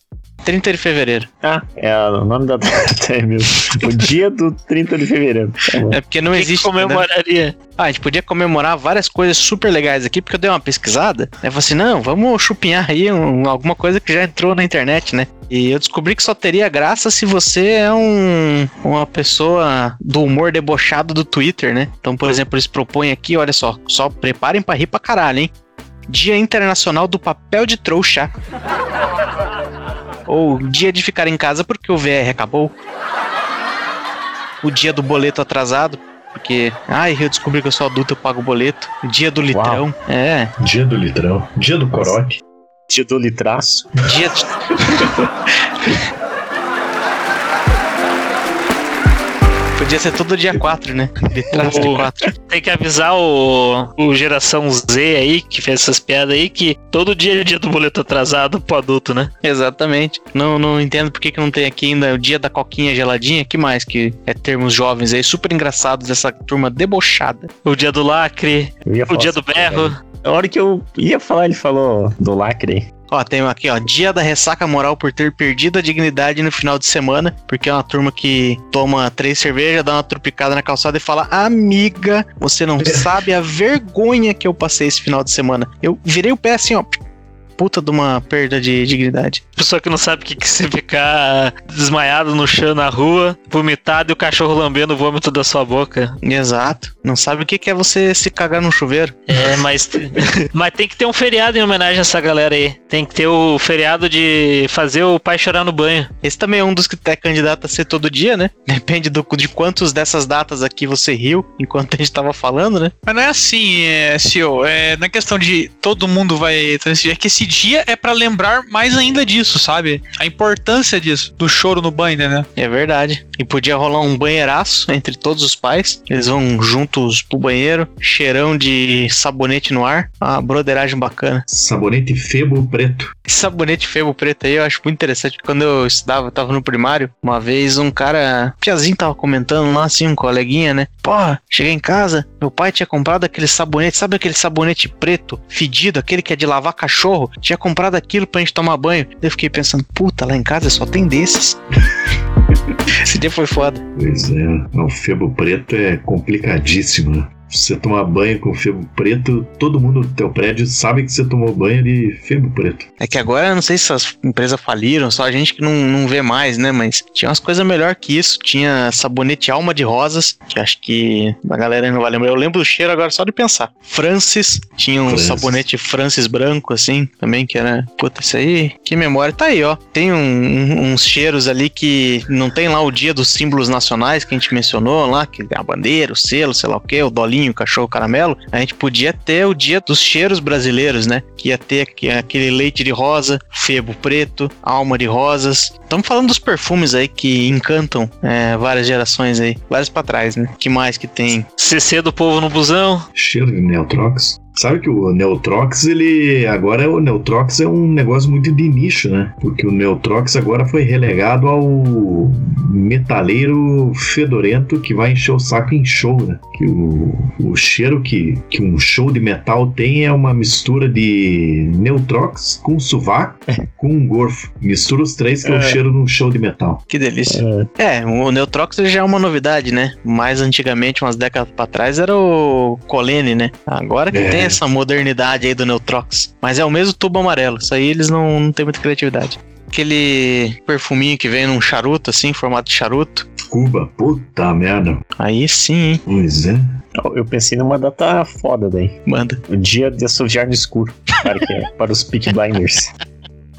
30 de fevereiro. Ah, é o nome da data é mesmo. O dia do 30 de fevereiro. Tá. É porque não Quem existe. né? comemoraria? Ah, a gente podia comemorar várias coisas super legais aqui, porque eu dei uma pesquisada. Aí eu falei assim: não, vamos chupinhar aí um- alguma coisa que já entrou na internet, né? E eu descobri que só teria graça se você é um, uma pessoa do humor debochado do Twitter, né? Então, por exemplo, eles propõem aqui, olha só, só preparem pra rir pra caralho, hein? Dia Internacional do Papel de Trouxa. Ou dia de ficar em casa porque o VR acabou. O dia do boleto atrasado, porque, ai, eu descobri que eu sou adulto, eu pago o boleto. Dia do litrão. É, Dia do litrão. Dia do corote. Dia do litraço. dia de... Podia ser todo dia 4, né? Litraço de O- 4. Tem que avisar o, o geração Z aí, que fez essas piadas aí, que todo dia é dia do boleto atrasado pro adulto, né? Exatamente. Não, não entendo por que, que não tem aqui ainda o dia da coquinha geladinha. que mais que é termos jovens aí, super engraçados dessa turma debochada. O dia do lacre, o dia do berro. A hora que eu ia falar, ele falou do lacre. Ó, tem aqui, ó, dia da ressaca moral por ter perdido a dignidade no final de semana, porque é uma turma que toma três cervejas, dá uma trupicada na calçada e fala: Amiga, você não sabe a vergonha que eu passei esse final de semana. Eu virei o pé assim, ó. Puta de uma perda de dignidade. Pessoa que não sabe o que, que se ficar desmaiado no chão na rua, vomitado e o cachorro lambendo o vômito da sua boca. Exato. Não sabe o que que é você se cagar no chuveiro. É, mas, mas tem que ter um feriado em homenagem a essa galera aí. Tem que ter o feriado de fazer o pai chorar no banho. Esse também é um dos que é candidato a ser todo dia, né? Depende do, de quantos dessas datas aqui você riu enquanto a gente tava falando, né? Mas não é assim, é, CEO. É, é questão de todo mundo vai. É que esse dia é pra lembrar mais ainda disso, sabe? A importância disso, do choro no banho, né? É verdade. E podia rolar um banheiraço entre todos os pais. Eles vão juntos pro banheiro, cheirão de sabonete no ar. Uma broderagem bacana. Sabonete febo preto. Esse sabonete febo preto aí eu acho muito interessante. porque Quando eu estudava, eu tava no primário, uma vez um cara, Piazinho tava comentando lá, assim, um coleguinha, né? Porra, cheguei em casa, meu pai tinha comprado aquele sabonete, sabe aquele sabonete preto, fedido, aquele que é de lavar cachorro? Tinha comprado aquilo pra gente tomar banho. Eu fiquei pensando, puta, lá em casa só tem desses. Esse dia foi foda. Pois é, o febo preto é complicadíssimo, né? Você tomar banho com febo preto, todo mundo do teu prédio sabe que você tomou banho de febo preto. É que agora não sei se as empresas faliram, só a gente que não, não vê mais, né? Mas tinha umas coisas melhor que isso. Tinha sabonete Alma de Rosas, que acho que a galera não vai lembrar. Eu lembro do cheiro agora só de pensar. Francis, tinha um Francis. sabonete Francis branco, assim, também, que era. Puta, isso aí, que memória. Tá aí, ó. Tem um- um- uns cheiros ali que não tem lá o dia dos símbolos nacionais que a gente mencionou lá, que é a bandeira, o selo, sei lá o que, o dolinho, o cachorro caramelo. A gente podia ter o dia dos cheiros brasileiros, né? Que ia ter aquele leite de rosa, febo preto, alma de rosas. Estamos falando dos perfumes aí que encantam é, várias gerações aí, várias pra trás, né? Que mais que tem? CC do povo no busão. Cheiro de Neutrox. Sabe que o Neutrox, ele. Agora o Neutrox é um negócio muito de nicho, né? Porque o Neutrox agora foi relegado ao metaleiro fedorento que vai encher o saco em show, né? Que o, o cheiro que, que um show de metal tem é uma mistura de Neutrox com sovaco com um gorfo. Mistura os três que é, o cheiro de um show de metal. Que delícia. É, o Neutrox já é uma novidade, né? Mais antigamente, umas décadas pra trás, era o Colene, né? Agora que É. tem essa modernidade aí do Neutrox. Mas é o mesmo tubo amarelo. Isso aí eles não, não têm muita criatividade. Aquele perfuminho que vem num charuto, assim, formato de charuto. Cuba, puta merda. Aí sim, hein? Pois é. Eu pensei numa data foda daí. Manda. O dia de assoviar no escuro. Para, que é, para os Peak Blinders.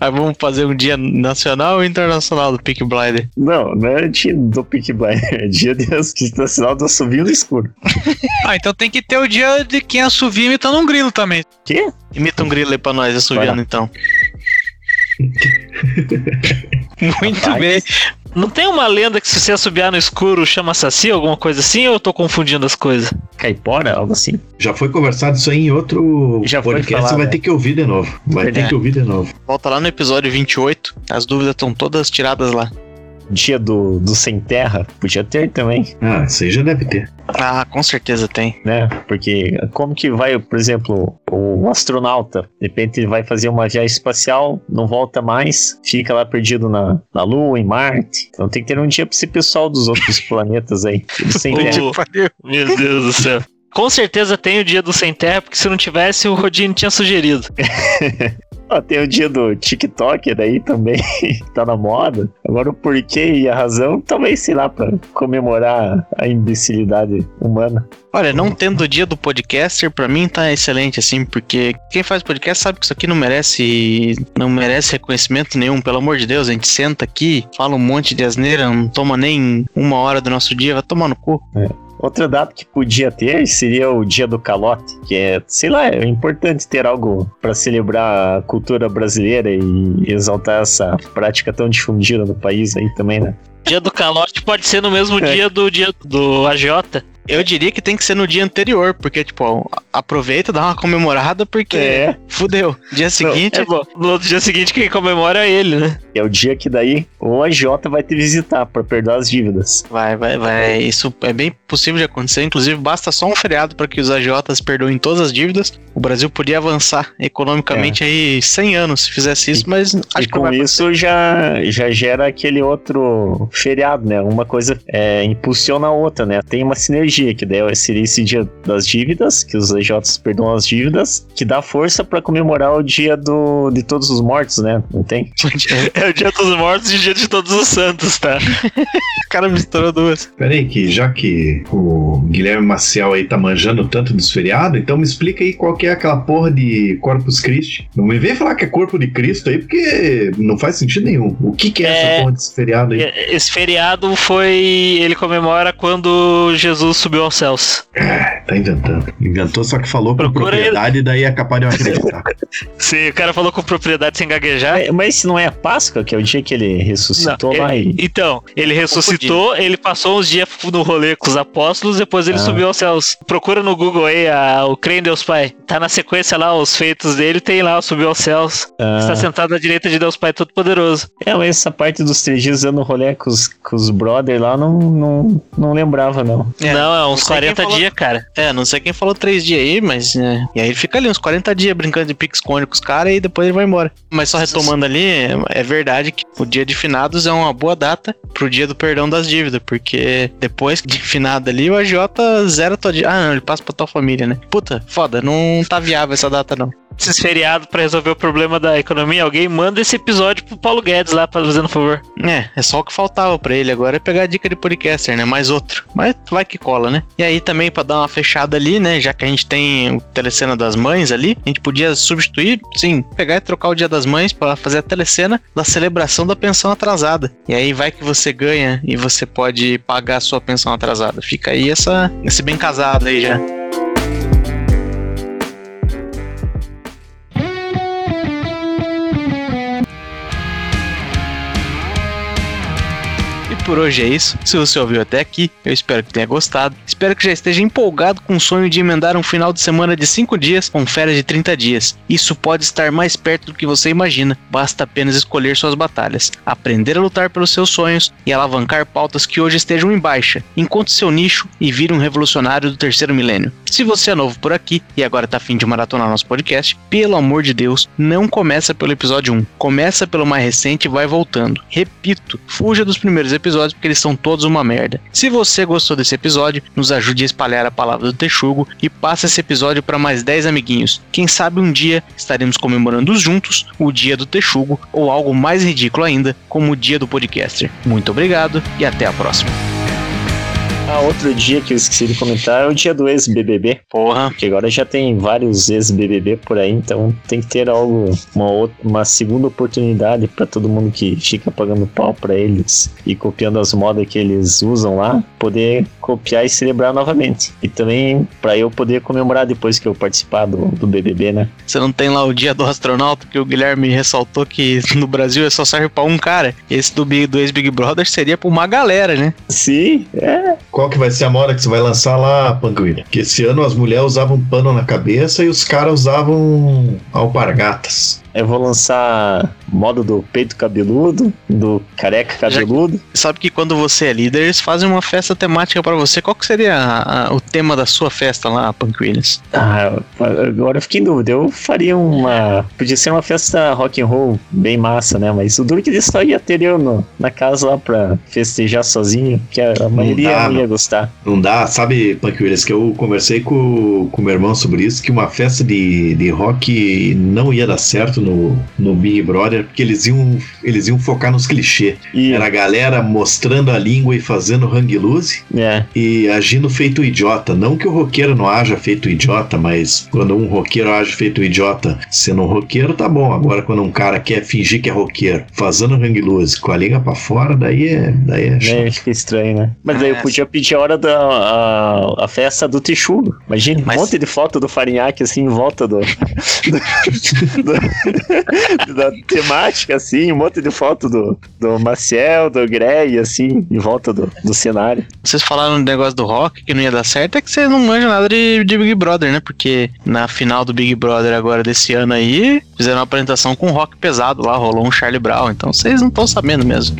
Aí vamos fazer um dia nacional ou internacional do Peak Blinder? Não, não é dia do Peak Blinder, é dia de nacional do assovio no escuro. Ah, então tem que ter o dia de quem assovia imitando um grilo também. Quê? Imita um grilo aí pra nós, assoviando então. Muito Rapaz. bem. Não tem uma lenda que se você assobiar no escuro chama saci, alguma coisa assim, ou eu tô confundindo as coisas? Caipora, algo assim. Já foi conversado isso aí em outro Já foi podcast, falado, você vai é. ter que ouvir de novo. Vai ter É. que ouvir de novo. Volta lá no episódio 28. As dúvidas estão todas tiradas lá. Dia do, do sem terra, podia ter também, Ah, isso aí já deve ter. Ah, com certeza tem. né? Porque como que vai, por exemplo, o astronauta, de repente ele vai fazer uma viagem espacial, não volta mais, fica lá perdido na, na Lua, em Marte. Então tem que ter um dia pra esse pessoal dos outros planetas aí. sem terra. Meu Deus do céu. Com certeza tem o dia do sem terra, porque se não tivesse, o Rodine tinha sugerido. Ó, tem o dia do TikTok daí também, que tá na moda. Agora o porquê e a razão, talvez, sei lá, pra comemorar a imbecilidade humana. Olha, não tendo o dia do podcaster, pra mim tá excelente, assim, porque quem faz podcast sabe que isso aqui não merece não merece reconhecimento nenhum, pelo amor de Deus. A gente senta aqui, fala um monte de asneira, não toma nem uma hora do nosso dia, vai tomar no cu. Outra data que podia ter seria o dia do calote, que é, sei lá, é importante ter algo pra celebrar a cultura brasileira e exaltar essa prática tão difundida no país aí também, né? Dia do calote pode ser no mesmo É. dia do dia do agiota. Eu diria que tem que ser no dia anterior, porque, tipo, ó, aproveita, dá uma comemorada, porque É. fudeu. Dia seguinte, É bom. No outro dia seguinte, quem comemora é ele, né? É o dia que daí o AJ vai te visitar pra perdoar as dívidas. vai, vai, vai. Isso é bem possível de acontecer. Inclusive, basta só um feriado para que os agiotas perdoem todas as dívidas. O Brasil podia avançar economicamente aí 100 anos se fizesse isso, mas acho e que não com vai isso já, já gera aquele outro feriado, né? Uma coisa é, impulsiona a outra, né? Tem uma sinergia, que daí seria esse dia das dívidas, que os AJs perdoam as dívidas, que dá força pra comemorar o dia do, de todos os mortos, né? Não tem? É o dia dos mortos e o dia de todos os santos, tá? O cara misturou duas. Pera aí, que já que o Guilherme Maciel aí tá manjando tanto dos feriados, então me explica aí qual que é aquela porra de Corpus Christi. Não me vem falar que é corpo de Cristo aí, porque não faz sentido nenhum. O que que é, É. essa porra desse feriado aí? Esse feriado foi. Ele comemora quando Jesus subiu aos céus. Tá inventando. Inventou, só que falou com Procura propriedade, daí é capaz de eu acreditar. Sim, o cara falou com propriedade sem gaguejar. É, mas se não é a Páscoa, que é o dia que ele ressuscitou Não, lá ele- e. Então, ele ressuscitou, ele passou uns dias no rolê com os apóstolos, depois ele Ah. subiu aos céus. Procura no Google aí a- o Crê em Deus Pai. Tá na sequência lá, os feitos dele, tem lá subiu aos céus. Está Ah, sentado à direita de Deus Pai Todo-Poderoso. é, mas essa parte dos três dias dando rolê com os, com os brother lá, não, não, não lembrava, não. É, não, é uns quem 40 falou- dias, cara. É, não sei quem falou três dias aí, mas. é, E aí ele fica ali uns 40 dias brincando de pique-esconde com os caras e depois ele vai embora. Mas só retomando ali, é, verdade que o dia de finados é uma boa data pro dia do perdão das dívidas, porque depois de finado ali, o agiota zera tua dívida. Ah, não, ele passa pra tua família, né? Puta, foda, não tá viável essa data não. Esses feriados pra resolver o problema da economia, alguém manda esse episódio pro Paulo Guedes lá, fazendo favor. É, é só o que faltava pra ele agora é pegar a dica de podcaster, né? Mais outro. Mas vai que cola, né? E aí também pra dar uma fechada ali, né? Já que a gente tem o telecena das mães ali, a gente podia substituir, sim, pegar e trocar o dia das mães pra fazer a telecena da celebração da pensão atrasada. E aí vai que você ganha e você pode pagar a sua pensão atrasada. Fica aí essa, esse bem casado aí já. Por hoje é isso. Se você ouviu até aqui, eu espero que tenha gostado. Espero que já esteja empolgado com o sonho de emendar um final de semana de 5 dias com férias de 30 dias. Isso pode estar mais perto do que você imagina. Basta apenas escolher suas batalhas, aprender a lutar pelos seus sonhos e alavancar pautas que hoje estejam em baixa. Encontre seu nicho e vire um revolucionário do terceiro milênio. Se você é novo por aqui e agora tá afim de maratonar nosso podcast, pelo amor de Deus, não começa pelo episódio 1. Começa pelo mais recente e vai voltando. Repito, fuja dos primeiros episódios porque eles são todos uma merda. Se você gostou desse episódio, nos ajude a espalhar a palavra do Texugo e passe esse episódio para mais 10 amiguinhos. Quem sabe um dia estaremos comemorando juntos o dia do Texugo ou algo mais ridículo ainda, como o dia do podcaster. Muito obrigado e até a próxima. Ah, outro dia que eu esqueci de comentar é o dia do ex-BBB. Porra. Que agora já tem vários ex-BBB por aí, então tem que ter algo, uma, outra, uma segunda oportunidade para todo mundo que fica pagando pau para eles e copiando as modas que eles usam lá, poder copiar e celebrar novamente. E também para eu poder comemorar depois que eu participar do, do BBB, né? Você não tem lá o dia do astronauta que o Guilherme ressaltou que no Brasil é só serve pra um cara. Esse do, do ex-Big Brother seria pra uma galera, né? Sim, é. Qual que vai ser a moda que você vai lançar lá, Panguilha? Que esse ano as mulheres usavam pano na cabeça e os caras usavam alpargatas. Eu vou lançar moda do peito cabeludo, do careca cabeludo. Sabe que quando você é líder, eles fazem uma festa temática pra você. Qual que seria a- a- o tema da sua festa lá, Punk Williams? Ah, agora eu fiquei em dúvida. Eu faria uma. Podia ser uma festa rock and roll bem massa, né? Mas o duro é que eles só ia ter eu no, na casa lá pra festejar sozinho, que a, a maioria dá, não ia não. gostar. Não dá, sabe, Punk Williams, que eu conversei com com o meu irmão sobre isso, que uma festa de, de rock não ia dar certo no, no Big Brother, porque eles iam, eles iam focar nos clichês. E, Era a galera mostrando a língua e fazendo hang loose é, e agindo feito idiota. Não que o roqueiro não haja feito idiota, mas quando um roqueiro age feito idiota sendo um roqueiro, tá bom. Agora, quando um cara quer fingir que é roqueiro, fazendo hang loose com a língua pra fora, daí é, daí é chato. né, fica estranho, né? Mas aí eu É. podia pedir a hora da a, a festa do Texugo. Imagina, Mas- um monte de foto do Farinhaque assim em volta do, do- da temática, assim, um monte de foto do, do Maciel, do Grey, assim, em volta do, do cenário. Vocês falaram do negócio do rock que não ia dar certo, é que você não manja nada de, de Big Brother, né? Porque na final do Big Brother agora desse ano aí, fizeram uma apresentação com rock pesado lá, rolou um Charlie Brown, então vocês não estão sabendo mesmo.